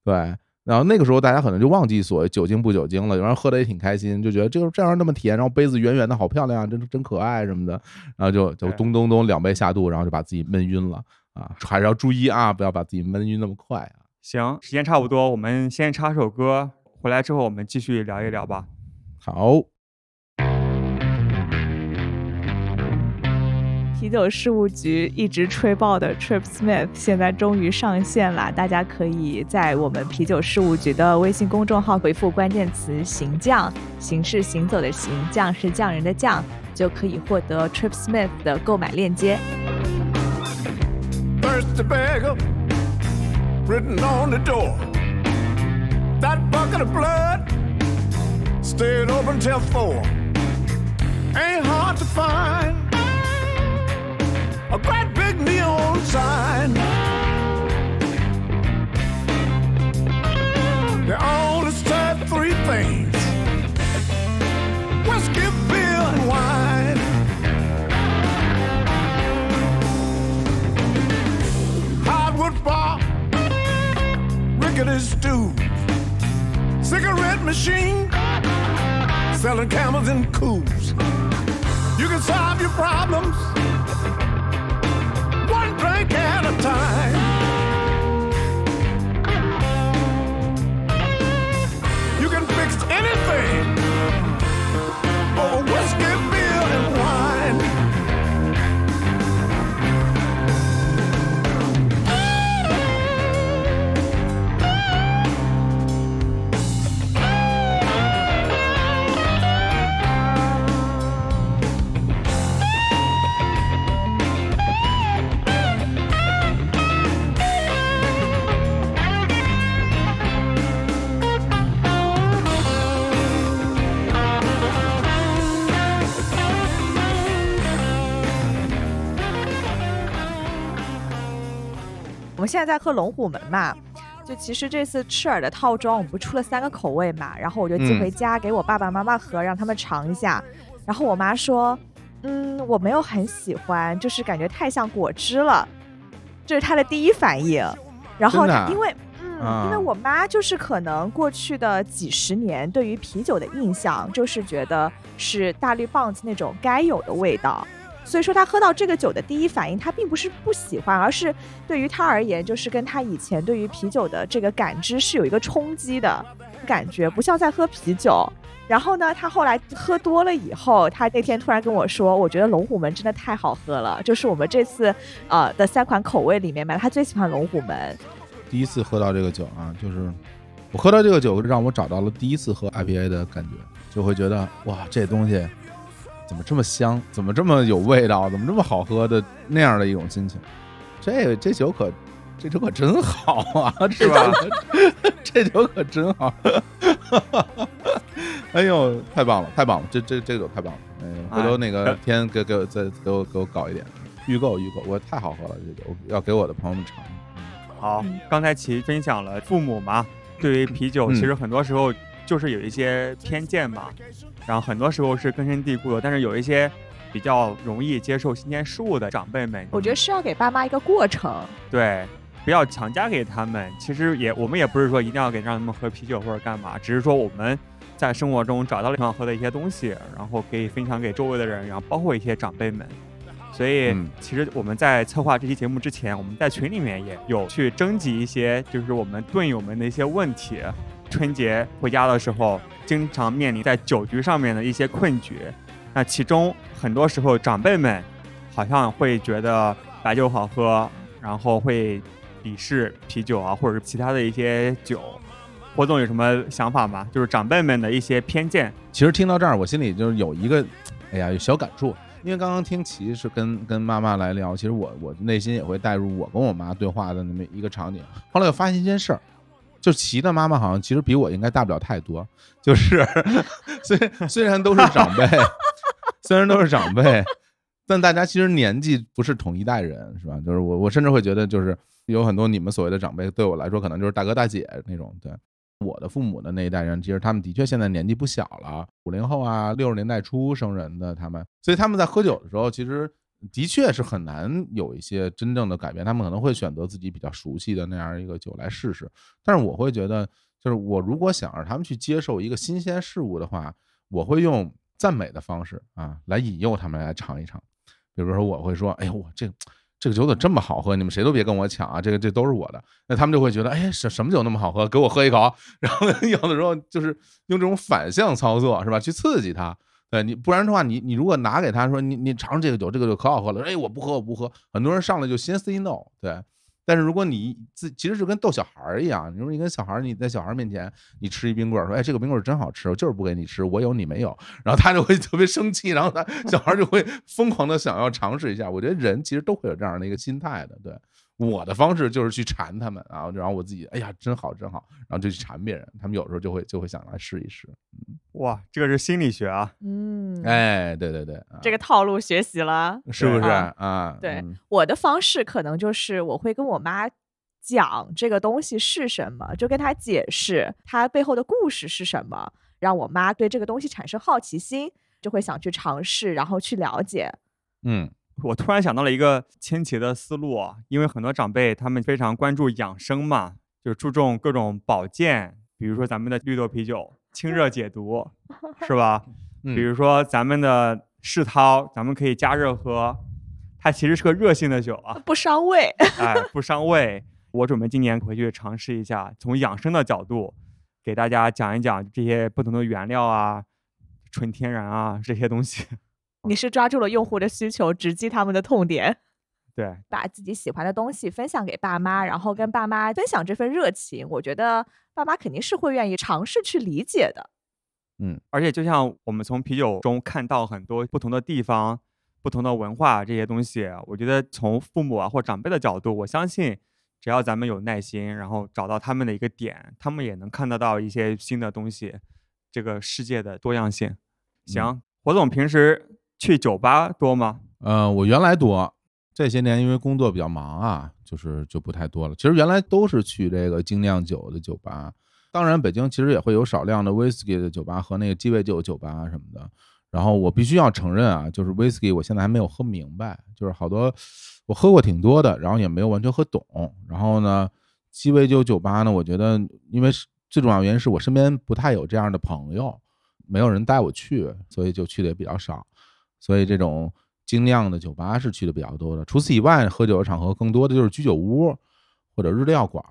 对。然后那个时候大家可能就忘记所谓酒精不酒精了，有人喝的也挺开心，就觉得这个这样那么甜，然后杯子圆圆的好漂亮，真真可爱什么的，然后就就咚咚咚两杯下肚，然后就把自己闷晕了啊！还是要注意啊，不要把自己闷晕那么快啊。行，时间差不多，我们先插首歌，回来之后我们继续聊一聊吧。好。啤酒事务局一直吹爆的 Trip Smith 现在终于上线了，大家可以在我们啤酒事务局的微信公众号回复关键词“行将”，行是行走的行，将是匠人的匠，就可以获得 Trip Smith 的购买链接。A great big neon sign. They only serve three things whiskey, beer, and wine. Hardwood bar, rickety stew, cigarette machine, selling camels and coos. You can solve your problems drink at a time. 现在在喝龙虎门嘛，就其实这次赤耳的套装我们不出了三个口味嘛，然后我就寄回家给我爸爸妈妈喝，让他们尝一下。然后我妈说，嗯，我没有很喜欢，就是感觉太像果汁了，这是她的第一反应。然后因为，嗯，因为我妈就是可能过去的几十年对于啤酒的印象就是觉得是大绿棒子那种该有的味道。所以说他喝到这个酒的第一反应，他并不是不喜欢，而是对于他而言，就是跟他以前对于啤酒的这个感知是有一个冲击的感觉，不像在喝啤酒。然后呢，他后来喝多了以后，他那天突然跟我说，我觉得龙虎门真的太好喝了，就是我们这次呃的三款口味里面嘛，他最喜欢龙虎门。第一次喝到这个酒啊，就是我喝到这个酒，让我找到了第一次喝 IPA 的感觉，就会觉得哇，这东西。怎么这么香？怎么这么有味道？怎么这么好喝的那样的一种心情？这这酒可这酒可真好啊，是吧？这酒可真好！哎呦，太棒了，太棒了！这这这酒太棒了！哎，回头那个天给给我再给我给我搞一点预购预购，我太好喝了，这酒要给我的朋友们尝。好，刚才其实分享了父母嘛，对于啤酒其实很多时候。就是有一些偏见吧，然后很多时候是根深蒂固的。但是有一些比较容易接受新鲜事物的长辈们，我觉得是要给爸妈一个过程，对，不要强加给他们。其实也我们也不是说一定要给让他们喝啤酒或者干嘛，只是说我们在生活中找到了挺好喝的一些东西，然后可以分享给周围的人，然后包括一些长辈们。所以其实我们在策划这期节目之前，我们在群里面也有去征集一些，就是我们队友们的一些问题。春节回家的时候，经常面临在酒局上面的一些困局。那其中很多时候，长辈们好像会觉得白酒好喝，然后会鄙视啤酒啊，或者是其他的一些酒。霍总有什么想法吗？就是长辈们的一些偏见。其实听到这儿，我心里就是有一个，哎呀，有小感触。因为刚刚听齐是跟跟妈妈来聊，其实我我内心也会带入我跟我妈对话的那么一个场景。后来又发现一件事儿。就齐的妈妈好像其实比我应该大不了太多，就是 虽虽然都是长辈，虽然都是长辈，但大家其实年纪不是同一代人，是吧？就是我我甚至会觉得，就是有很多你们所谓的长辈，对我来说可能就是大哥大姐那种。对我的父母的那一代人，其实他们的确现在年纪不小了，五零后啊，六十年代初生人的他们，所以他们在喝酒的时候，其实。的确是很难有一些真正的改变，他们可能会选择自己比较熟悉的那样一个酒来试试。但是我会觉得，就是我如果想让他们去接受一个新鲜事物的话，我会用赞美的方式啊来引诱他们来尝一尝。比如说，我会说：“哎呦，我这这个酒怎么这么好喝？你们谁都别跟我抢啊！这个这都是我的。”那他们就会觉得：“哎，什什么酒那么好喝？给我喝一口。”然后有的时候就是用这种反向操作，是吧？去刺激他。对你，不然的话，你你如果拿给他说，你你尝尝这个酒，这个酒可好喝了。哎，我不喝，我不喝。很多人上来就先 say no，对。但是如果你自其实就跟逗小孩儿一样，你说你跟小孩儿，你在小孩儿面前你吃一冰棍儿，说哎这个冰棍儿真好吃，我就是不给你吃，我有你没有，然后他就会 特别生气，然后他小孩儿就会疯狂的想要尝试一下。我觉得人其实都会有这样的一个心态的，对。我的方式就是去馋他们，然后然后我自己，哎呀，真好真好，然后就去馋别人，他们有时候就会就会想来试一试。哇，这个是心理学啊！嗯，哎，对对对，这个套路学习了，是不是啊？对，我的方式可能就是我会跟我妈讲这个东西是什么，就跟她解释它背后的故事是什么，让我妈对这个东西产生好奇心，就会想去尝试，然后去了解。嗯。我突然想到了一个千奇的思路啊，因为很多长辈他们非常关注养生嘛，就注重各种保健，比如说咱们的绿豆啤酒清热解毒，是吧？比如说咱们的世涛，咱们可以加热喝，它其实是个热性的酒啊，不伤胃，哎，不伤胃。我准备今年回去尝试一下，从养生的角度给大家讲一讲这些不同的原料啊，纯天然啊这些东西。你是抓住了用户的需求，直击他们的痛点，对，把自己喜欢的东西分享给爸妈，然后跟爸妈分享这份热情，我觉得爸妈肯定是会愿意尝试去理解的。嗯，而且就像我们从啤酒中看到很多不同的地方、不同的文化这些东西，我觉得从父母啊或长辈的角度，我相信只要咱们有耐心，然后找到他们的一个点，他们也能看得到一些新的东西，这个世界的多样性。行，火总平时。去酒吧多吗？呃，我原来多，这些年因为工作比较忙啊，就是就不太多了。其实原来都是去这个精酿酒的酒吧，当然北京其实也会有少量的 whisky 的酒吧和那个鸡尾酒酒吧什么的。然后我必须要承认啊，就是 whisky 我现在还没有喝明白，就是好多我喝过挺多的，然后也没有完全喝懂。然后呢，鸡尾酒酒吧呢，我觉得因为最重要原因是我身边不太有这样的朋友，没有人带我去，所以就去的也比较少。所以这种精酿的酒吧是去的比较多的。除此以外，喝酒的场合更多的就是居酒屋或者日料馆，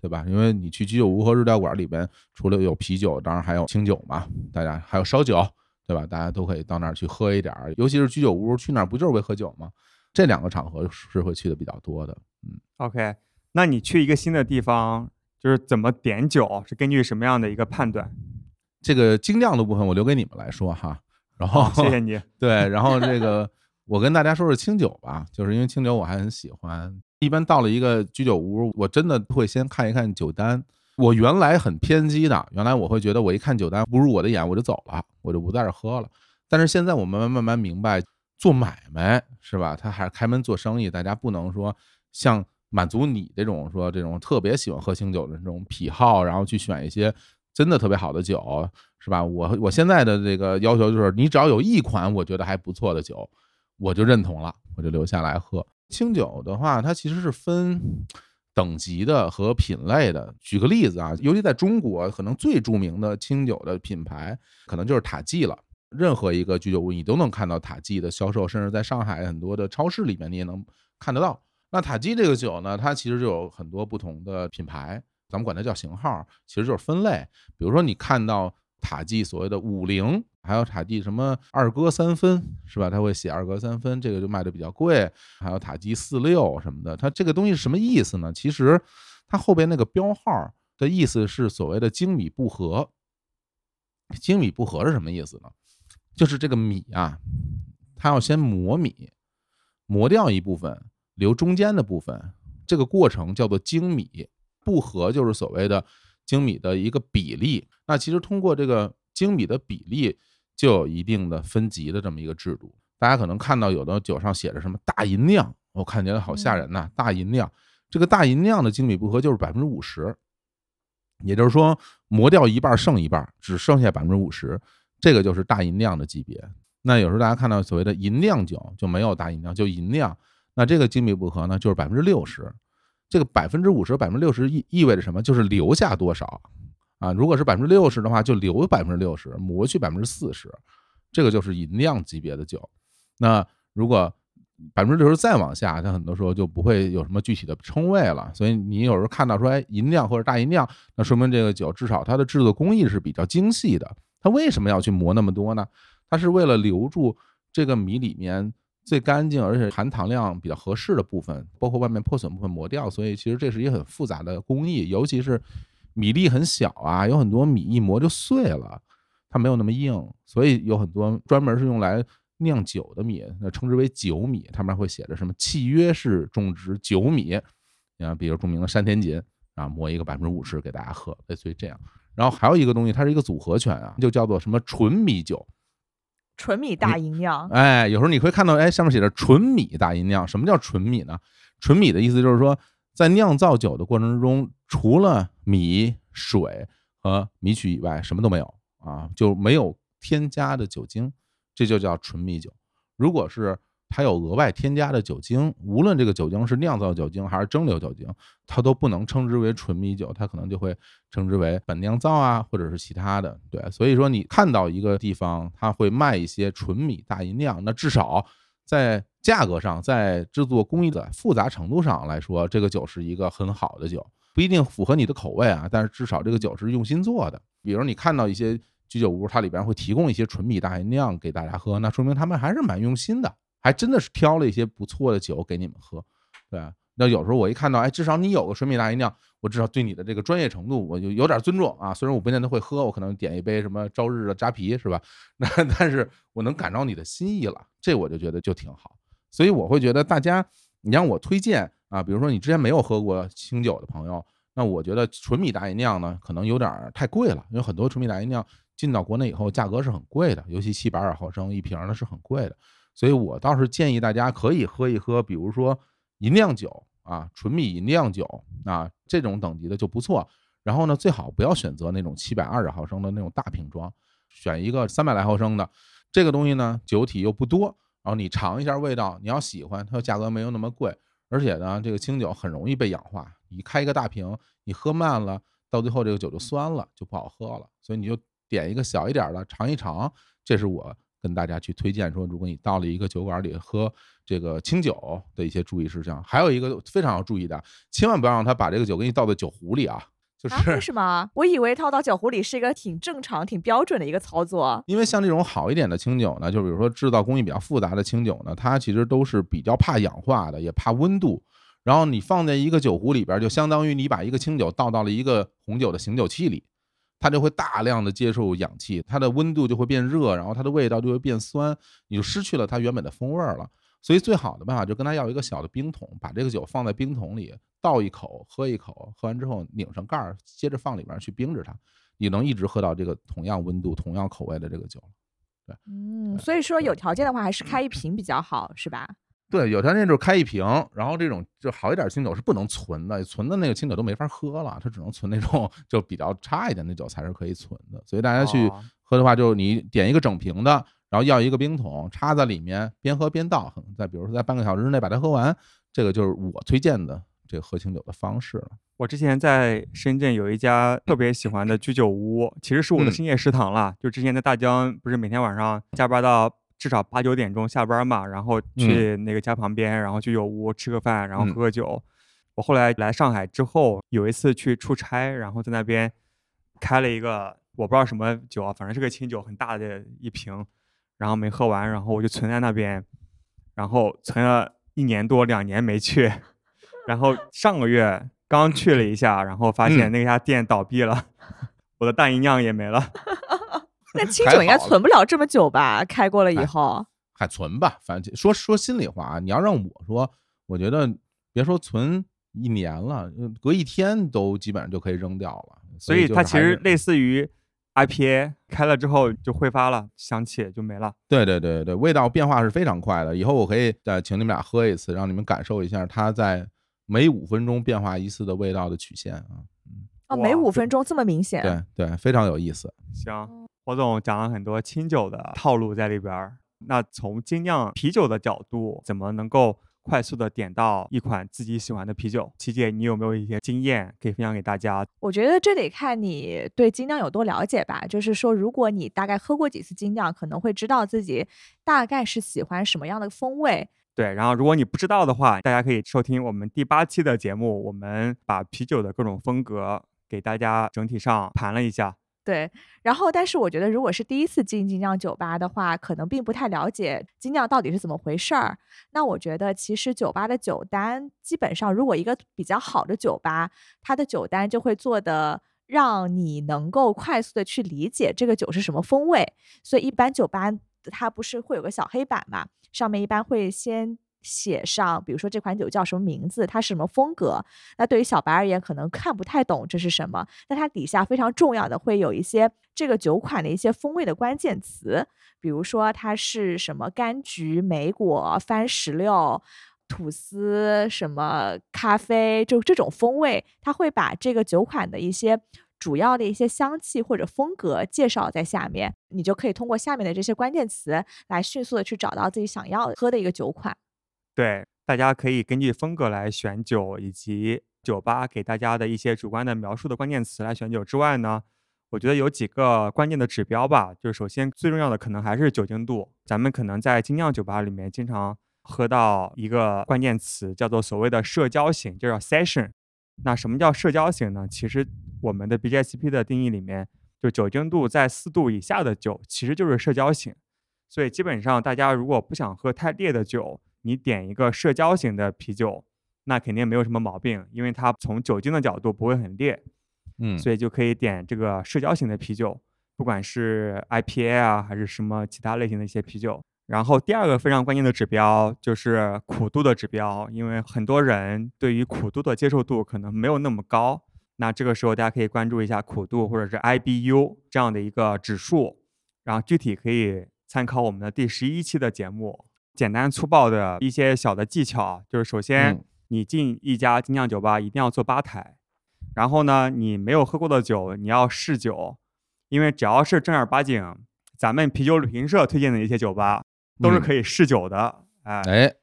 对吧？因为你去居酒屋和日料馆里边，除了有啤酒，当然还有清酒嘛。大家还有烧酒，对吧？大家都可以到那儿去喝一点儿。尤其是居酒屋，去那儿不就是为喝酒吗？这两个场合是会去的比较多的。嗯，OK，那你去一个新的地方，就是怎么点酒？是根据什么样的一个判断？这个精酿的部分，我留给你们来说哈。然后 谢谢你。对，然后这个我跟大家说说清酒吧，就是因为清酒我还很喜欢。一般到了一个居酒屋，我真的会先看一看酒单。我原来很偏激的，原来我会觉得我一看酒单不入我的眼，我就走了，我就不在这喝了。但是现在我慢慢慢慢明白，做买卖是吧？他还是开门做生意，大家不能说像满足你这种说这种特别喜欢喝清酒的这种癖好，然后去选一些。真的特别好的酒，是吧？我我现在的这个要求就是，你只要有一款我觉得还不错的酒，我就认同了，我就留下来喝。清酒的话，它其实是分等级的和品类的。举个例子啊，尤其在中国，可能最著名的清酒的品牌可能就是塔季了。任何一个居酒屋，你都能看到塔季的销售，甚至在上海很多的超市里面，你也能看得到。那塔季这个酒呢，它其实就有很多不同的品牌。咱们管它叫型号，其实就是分类。比如说，你看到塔季所谓的五零，还有塔季什么二哥三分，是吧？他会写二哥三分，这个就卖的比较贵。还有塔季四六什么的，它这个东西是什么意思呢？其实它后边那个标号的意思是所谓的精米不和。精米不和是什么意思呢？就是这个米啊，它要先磨米，磨掉一部分，留中间的部分，这个过程叫做精米。不和就是所谓的精米的一个比例。那其实通过这个精米的比例，就有一定的分级的这么一个制度。大家可能看到有的酒上写着什么大银酿，我看起来好吓人呐！大银酿，这个大银酿的精米不合就是百分之五十，也就是说磨掉一半剩一半，只剩下百分之五十，这个就是大银酿的级别。那有时候大家看到所谓的银酿酒就没有大银酿，就银酿，那这个精米不合呢就是百分之六十。这个百分之五十、百分之六十意意味着什么？就是留下多少啊？如果是百分之六十的话，就留百分之六十，磨去百分之四十，这个就是银酿级别的酒。那如果百分之六十再往下，它很多时候就不会有什么具体的称谓了。所以你有时候看到说，哎，银酿或者大银酿，那说明这个酒至少它的制作工艺是比较精细的。它为什么要去磨那么多呢？它是为了留住这个米里面最干净而且含糖量比较合适的部分，包括外面破损部分磨掉。所以其实这是一个很复杂的工艺，尤其是米粒很小啊，有很多米一磨就碎了，它没有那么硬，所以有很多专门是用来。酿酒的米，那称之为酒米，上面会写着什么契约式种植酒米，你看，比如著名的山田锦啊，磨一个百分之五十给大家喝，类似于这样。然后还有一个东西，它是一个组合拳啊，就叫做什么纯米酒，纯米大吟酿。哎，有时候你会看到，哎，上面写着纯米大吟酿。什么叫纯米呢？纯米的意思就是说，在酿造酒的过程之中，除了米、水和米曲以外，什么都没有啊，就没有添加的酒精。这就叫纯米酒。如果是它有额外添加的酒精，无论这个酒精是酿造酒精还是蒸馏酒精，它都不能称之为纯米酒，它可能就会称之为本酿造啊，或者是其他的。对，所以说你看到一个地方它会卖一些纯米大吟酿，那至少在价格上，在制作工艺的复杂程度上来说，这个酒是一个很好的酒，不一定符合你的口味啊，但是至少这个酒是用心做的。比如你看到一些。居酒屋它里边会提供一些纯米大吟酿给大家喝，那说明他们还是蛮用心的，还真的是挑了一些不错的酒给你们喝。对，那有时候我一看到，哎，至少你有个纯米大吟酿，我至少对你的这个专业程度我就有点尊重啊。虽然我不见得会喝，我可能点一杯什么朝日的扎啤是吧？那但是我能感着你的心意了，这我就觉得就挺好。所以我会觉得大家，你让我推荐啊，比如说你之前没有喝过清酒的朋友，那我觉得纯米大吟酿呢可能有点太贵了，因为很多纯米大吟酿。进到国内以后，价格是很贵的，尤其七百二毫升一瓶的是很贵的，所以我倒是建议大家可以喝一喝，比如说银酿酒啊，纯米银酿酒啊，这种等级的就不错。然后呢，最好不要选择那种七百二十毫升的那种大瓶装，选一个三百来毫升的。这个东西呢，酒体又不多，然后你尝一下味道，你要喜欢，它价格没有那么贵，而且呢，这个清酒很容易被氧化，你开一个大瓶，你喝慢了，到最后这个酒就酸了，就不好喝了，所以你就。点一个小一点的尝一尝，这是我跟大家去推荐说，如果你到了一个酒馆里喝这个清酒的一些注意事项。还有一个非常要注意的，千万不要让他把这个酒给你倒在酒壶里啊！就是为什么？我以为倒到酒壶里是一个挺正常、挺标准的一个操作。因为像这种好一点的清酒呢，就比如说制造工艺比较复杂的清酒呢，它其实都是比较怕氧化的，也怕温度。然后你放在一个酒壶里边，就相当于你把一个清酒倒到了一个红酒的醒酒器里。它就会大量的接受氧气，它的温度就会变热，然后它的味道就会变酸，你就失去了它原本的风味了。所以最好的办法就跟他要一个小的冰桶，把这个酒放在冰桶里，倒一口，喝一口，喝完之后拧上盖儿，接着放里边去冰着它，你能一直喝到这个同样温度、同样口味的这个酒。对，嗯，所以说有条件的话，还是开一瓶比较好，是吧？对，有条件就是开一瓶，然后这种就好一点清酒是不能存的，存的那个清酒都没法喝了，它只能存那种就比较差一点的酒才是可以存的。所以大家去喝的话，就是你点一个整瓶的，然后要一个冰桶插在里面，边喝边倒，再比如说在半个小时之内把它喝完，这个就是我推荐的这个喝清酒的方式了。我之前在深圳有一家特别喜欢的居酒屋，其实是我的深夜食堂了。就之前在大江，不是每天晚上加班到。至少八九点钟下班嘛，然后去那个家旁边，然后去酒屋吃个饭，然后喝个酒。我后来来上海之后，有一次去出差，然后在那边开了一个我不知道什么酒啊，反正是个清酒，很大的一瓶，然后没喝完，然后我就存在那边，然后存了一年多两年没去，然后上个月刚去了一下，然后发现那家店倒闭了，我的大吟酿也没了。那 清酒应该存不了这么久吧？开过了以后还存吧，反正说说心里话啊，你要让我说，我觉得别说存一年了，隔一天都基本上就可以扔掉了。所以它其实类似。似于 IPA 开了之后就挥发了，香气就没了。对对对对，味道变化是非常快的。以后我可以再请你们俩喝一次，让你们感受一下它在每五分钟变化一次的味道的曲线啊。每五分钟这么明显。对对，非常有意思。行，火总讲了很多清酒的套路在里边儿。那从精酿啤酒的角度，怎么能够快速的点到一款自己喜欢的啤酒？琪姐，你有没有一些经验可以分享给大家？我觉得这得看你对精酿有多了解吧。就是说，如果你大概喝过几次精酿，可能会知道自己大概是喜欢什么样的风味。对，然后如果你不知道的话，大家可以收听我们第八期的节目，我们把啤酒的各种风格给大家整体上盘了一下。对，然后但是我觉得，如果是第一次进精酿酒吧的话，可能并不太了解精酿到底是怎么回事儿。那我觉得，其实酒吧的酒单基本上，如果一个比较好的酒吧，它的酒单就会做的让你能够快速的去理解这个酒是什么风味。所以一般酒吧它不是会有个小黑板嘛，上面一般会先。写上，比如说这款酒叫什么名字，它是什么风格。那对于小白而言，可能看不太懂这是什么。那它底下非常重要的会有一些这个酒款的一些风味的关键词，比如说它是什么柑橘、莓果、番石榴、吐司、什么咖啡，就这种风味，它会把这个酒款的一些主要的一些香气或者风格介绍在下面，你就可以通过下面的这些关键词来迅速的去找到自己想要喝的一个酒款。对，大家可以根据风格来选酒，以及酒吧给大家的一些主观的描述的关键词来选酒之外呢，我觉得有几个关键的指标吧。就是首先最重要的可能还是酒精度。咱们可能在精酿酒吧里面经常喝到一个关键词，叫做所谓的社交型，就叫 session。那什么叫社交型呢？其实我们的 BJCP 的定义里面，就酒精度在四度以下的酒，其实就是社交型。所以基本上大家如果不想喝太烈的酒，你点一个社交型的啤酒，那肯定没有什么毛病，因为它从酒精的角度不会很烈，嗯，所以就可以点这个社交型的啤酒，不管是 IPA 啊还是什么其他类型的一些啤酒。然后第二个非常关键的指标就是苦度的指标，因为很多人对于苦度的接受度可能没有那么高，那这个时候大家可以关注一下苦度或者是 IBU 这样的一个指数，然后具体可以参考我们的第十一期的节目。简单粗暴的一些小的技巧，就是首先嗯。你进一家精酿酒吧一定要坐吧台，然后呢，你没有喝过的酒你要试酒，因为只要是正儿八经咱们啤酒旅行社推荐的一些酒吧，都是嗯。可以试酒的。哎哎，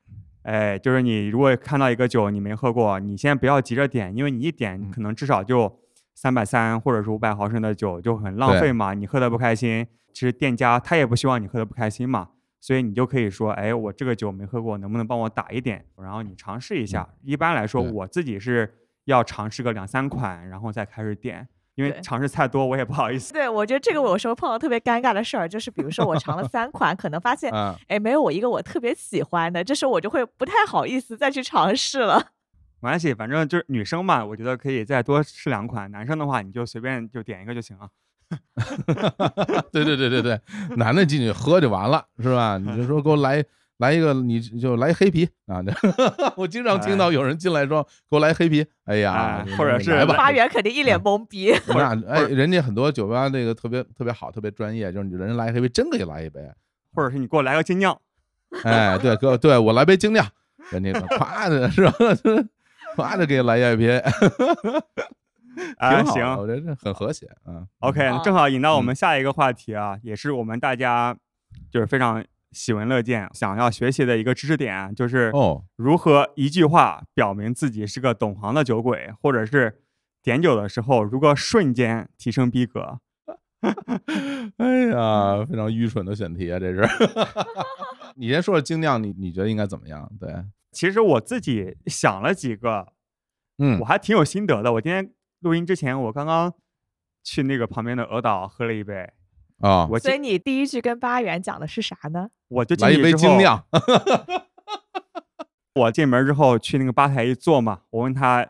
哎，就是你如果看到一个酒你没喝过，你先不要急着点，因为你一点嗯。可能至少就三百三或者是五百毫升的酒就很浪费嘛，你喝的不开心，其实店家他也不希望你喝的不开心嘛。所以你就可以说，哎，我这个酒没喝过，能不能帮我打一点？然后你尝试一下。一般来说，我自己是要尝试个两三款，然后再开始点，因为尝试太多我也不好意思。对，我觉得这个我有时候碰到特别尴尬的事儿，就是比如说我尝了三款，可能发现啊，哎没有我一个我特别喜欢的，这时候我就会不太好意思再去尝试了。没关系，反正就是女生嘛，我觉得可以再多试两款。男生的话，你就随便就点一个就行了。对对对对对，男的进去喝就完了，是吧？你就说给我来来一个，你就来黑啤啊！这 我经常听到有人进来说给我来黑啤，哎呀或者是来吧，花园肯定一脸懵逼。那哎，人家很多酒吧那个特别特别好，特别专业，就是你人来黑啤，真给你来一杯。或者是你给我来个精酿，哎，对，哥，对我来杯精酿，人家夸的是吧？夸的给你来一杯，哎，挺好的，行我觉得这很和谐嗯。，OK，嗯正好引到我嗯们下一个话题啊，也是我们大家就是非常喜闻乐见、想要学习的一个知识点啊，就是哦，如何一句话表明自己是个懂行的酒鬼，或者是点酒的时候如何瞬间提升逼格。哎呀，非常愚蠢的选题啊，这是。你先说说精酿，你你觉得应该怎么样？对，其实我自己想了几个，嗯我还挺有心得的。我今天录音之前，我刚刚去那个旁边的鹅岛喝了一杯，啊，所以你第一句跟八元讲的是啥呢？我就进来一杯精酿，我进门之后去那个吧台一坐嘛，我问他，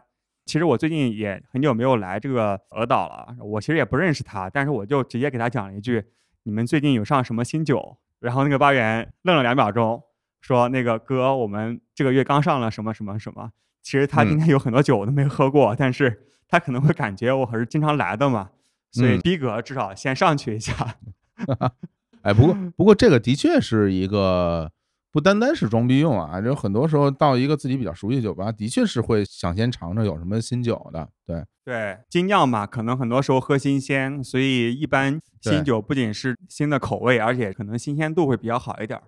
其实我最近也很久没有来这个鹅岛了，我其实也不认识他，但是我就直接给他讲了一句，你们最近有上什么新酒？然后那个八元愣了两秒钟，说那个哥，我们这个月刚上了什么什么什么，其实他嗯今天有很多酒我都没喝过，但是他可能会感觉我还是经常来的嘛，所以嗯逼格至少先上去一下。哎，不过不过这个的确是一个不单单是装逼用啊，就很多时候到一个自己比较熟悉的酒吧，的确是会想先尝尝有什么新酒的。对，对，精酿嘛，可能很多时候喝新鲜，所以一般新酒不仅是新的口味，而且可能新鲜度会比较好一点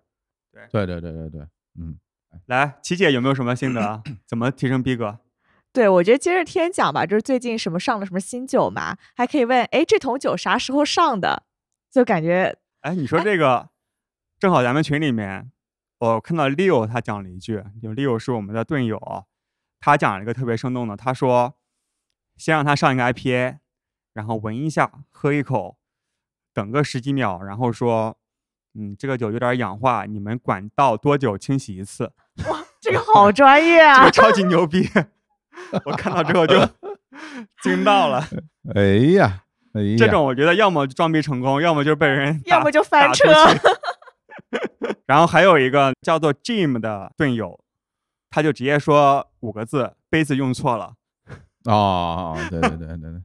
对。对对对对对，嗯，来，琪姐有没有什么心得？怎么提升逼格？对，我觉得接着天讲吧，就是最近什么上了什么新酒嘛，还可以问，哎，这桶酒啥时候上的？就感觉哎，你说这个，正好咱们群里面，我看到 Leo 他讲了一句，就 Leo 是我们的队友，他讲了一个特别生动的，他说，先让他上一个 IPA，然后闻一下，喝一口，等个十几秒，然后说，嗯，这个酒有点氧化，你们管道多久清洗一次？哇这个好专业这啊个！超级牛逼！我看到之后就 惊到了。哎呀，哎呀，这种我觉得要么就装逼成功，要么就被人，要么就翻车 然后还有一个叫做 Jim 的队友，他就直接说五个字：杯子用错了。哦，对对对对对。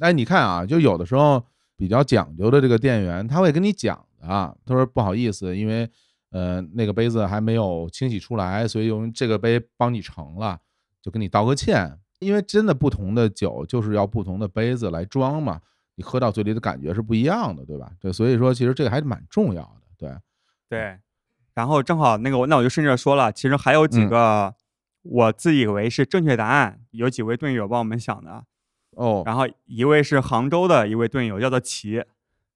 哎，你看啊，就有的时候比较讲究的这个店员，他会跟你讲的啊，他说不好意思，因为呃那个杯子还没有清洗出来，所以用这个杯帮你盛了，就跟你道个歉。因为真的不同的酒就是要不同的杯子来装嘛，你喝到嘴里的感觉是不一样的，对吧？对，所以说其实这个还是蛮重要的，对。对，然后正好那个我，那我就顺着说了，其实还有几嗯个我自以为是正确答案，有几位队友帮我们想的。哦，然后一位是杭州的一位队友，叫做齐，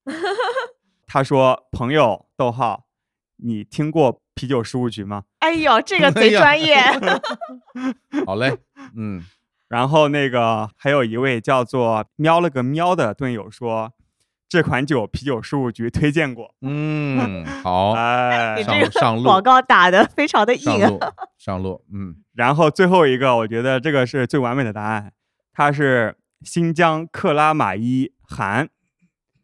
他说：“朋友，逗号，你听过啤酒事务局吗？”哎呦，这个 贼专业。好嘞，嗯，然后那个还有一位叫做喵了个喵的队友说，这款酒啤酒事务局推荐过。嗯，好，哎你，这个上上路广告打的非常的硬。上路上路，嗯，然后最后一个，我觉得这个是最完美的答案，它是新疆克拉玛依韩，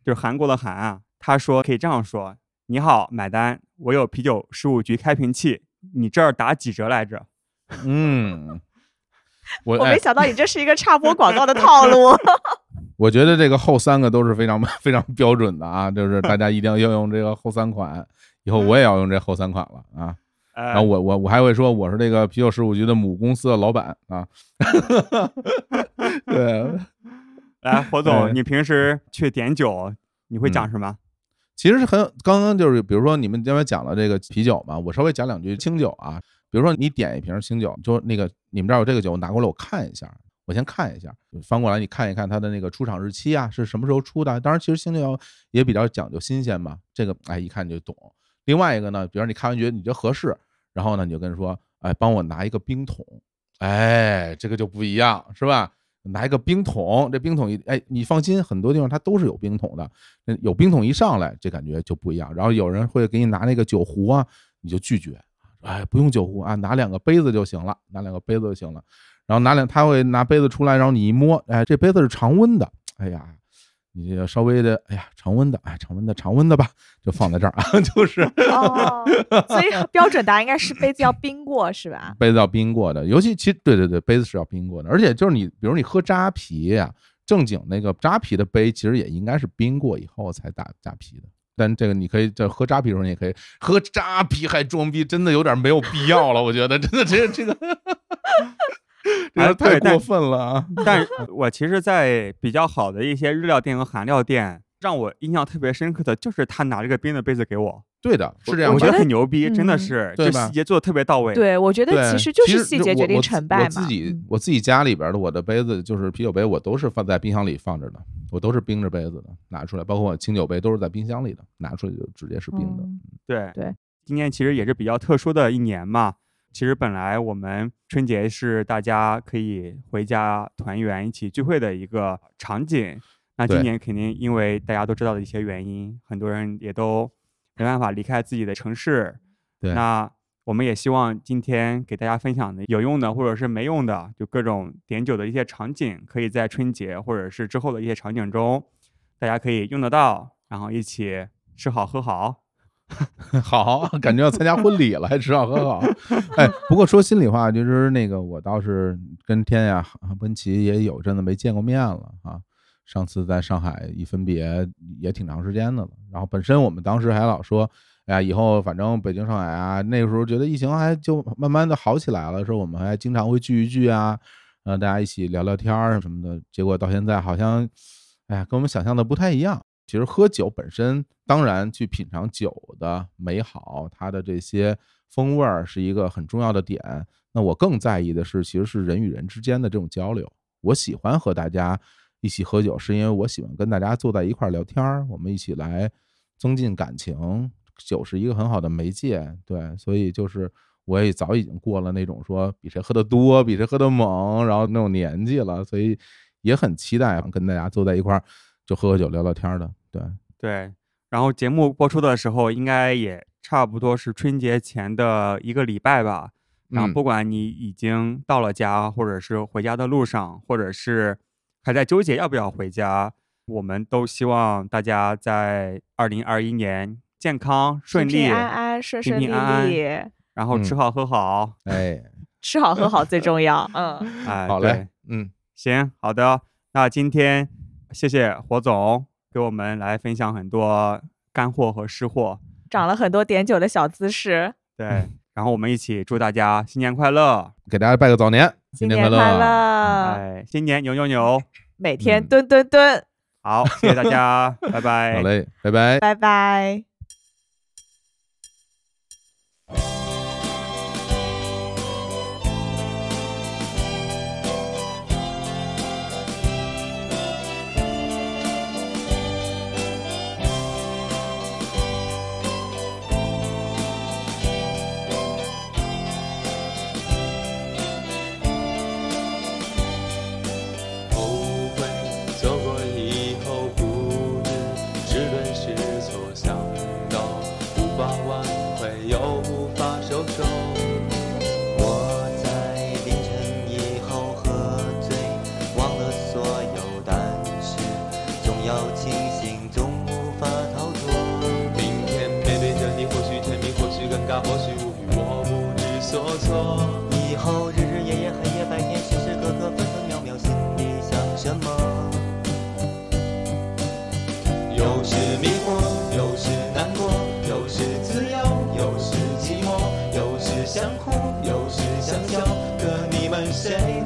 就是韩国的韩啊。他说可以这样说：你好，买单，我有啤酒十五局开瓶器，你这儿打几折来着？嗯，我哎我没，想到你这是一个插播广告的套路。我觉得这个后三个都是非常非常标准的啊，就是大家一定要要用这个后三款，以后我也要用这后三款了啊。呃然后我我我还会说我是这个啤酒十五局的母公司的老板啊。对，来，火哎总，你平时去点酒，你会讲嗯什么？其实是很刚刚就是比如说你们前面讲了这个啤酒嘛，我稍微讲两句清酒啊。比如说你点一瓶清酒，就那个你们这儿有这个酒，我拿过来我看一下，我先看一下，翻过来你看一看它的那个出厂日期啊，是什么时候出的。当然，其实清酒也比较讲究新鲜嘛，这个哎一看就懂。另外一个呢，比如说你看完觉得你觉得合适，然后呢你就跟人说，哎，帮我拿一个冰桶，哎，这个就不一样，是吧？拿一个冰桶，这冰桶一哎，你放心，很多地方它都是有冰桶的，有冰桶一上来，这感觉就不一样。然后有人会给你拿那个酒壶啊，你就拒绝，哎，不用酒壶啊，拿两个杯子就行了，拿两个杯子就行了。然后拿两，他会拿杯子出来，然后你一摸，哎，这杯子是常温的，哎呀，你这个稍微的，哎呀，常温的，哎，常温的，常温的吧，就放在这儿啊，就是哦，所以 标准答案应该是杯子要冰过，是吧？杯子要冰过的，尤其其实对对对，杯子是要冰过的，而且就是你，比如你喝扎啤呀、正经那个扎啤的杯，其实也应该是冰过以后才打扎啤的。但这个你可以这喝扎啤的时候，你也可以喝扎啤还装逼，真的有点没有必要了。我觉得真的这这个，这哎太过分了啊！但是我其实，在比较好的一些日料店和韩料店，让我印象特别深刻的就是他拿这个冰的杯子给我，对的，是这样的。我觉得很牛逼，真的嗯是，对吧就细节做的特别到位。对，我觉得，其实就是细节决定我我成败嘛。我自己嗯我自己家里边的我的杯子就是啤酒杯，我都是放在冰箱里放着的，我都是冰着杯子的，拿出来，包括我清酒杯都是在冰箱里的，拿出来就直接是冰的。嗯对对，今年其实也是比较特殊的一年嘛。其实本来我们春节是大家可以回家团圆、一起聚会的一个场景。那今年肯定因为大家都知道的一些原因，很多人也都没办法离开自己的城市。对那我们也希望今天给大家分享的有用的或者是没用的，就各种点酒的一些场景，可以在春节或者是之后的一些场景中，大家可以用得到，然后一起吃好喝好。好，感觉要参加婚礼了，还吃好喝好。哎，不过说心里话，就是那个我倒是跟天呀、温琪也有阵子没见过面了啊。上次在上海一分别也挺长时间的了。然后本身我们当时还老说，哎呀，以后反正北京、上海啊，那个时候觉得疫情还就慢慢的好起来了，说我们还经常会聚一聚啊，呃，大家一起聊聊天儿什么的。结果到现在好像，哎呀，跟我们想象的不太一样。其实喝酒本身，当然去品尝酒的美好，它的这些风味儿是一个很重要的点。那我更在意的是，其实是人与人之间的这种交流。我喜欢和大家一起喝酒，是因为我喜欢跟大家坐在一块儿聊天儿，我们一起来增进感情。酒是一个很好的媒介，对，所以就是我也早已经过了那种说比谁喝的多、比谁喝的猛，然后那种年纪了，所以也很期待跟大家坐在一块儿。就喝喝酒聊聊天的，对对。然后节目播出的时候，应该也差不多是春节前的一个礼拜吧。然后不管你已经到了家，或者是回家的路上，或者是还在纠结要不要回家，我们都希望大家在二零二一年健康顺利、平平安安、顺顺利利，然后吃好喝好。哎，吃好喝好最重要。嗯，哎，好嘞，嗯，行，好的。那今天。谢谢火总给我们来分享很多干货和湿货，长了很多点酒的小姿势。对，然后我们一起祝大家新年快乐，给大家拜个早年，新年快乐！哎，新年牛牛牛，每天蹲蹲蹲。好，谢谢大家，拜拜。好嘞，拜拜，拜拜。不错以后日日夜夜黑夜白天时时刻刻分分秒秒心里想什么？有时迷惑有时难过有时自由有时寂寞有时想哭有时想笑可你们谁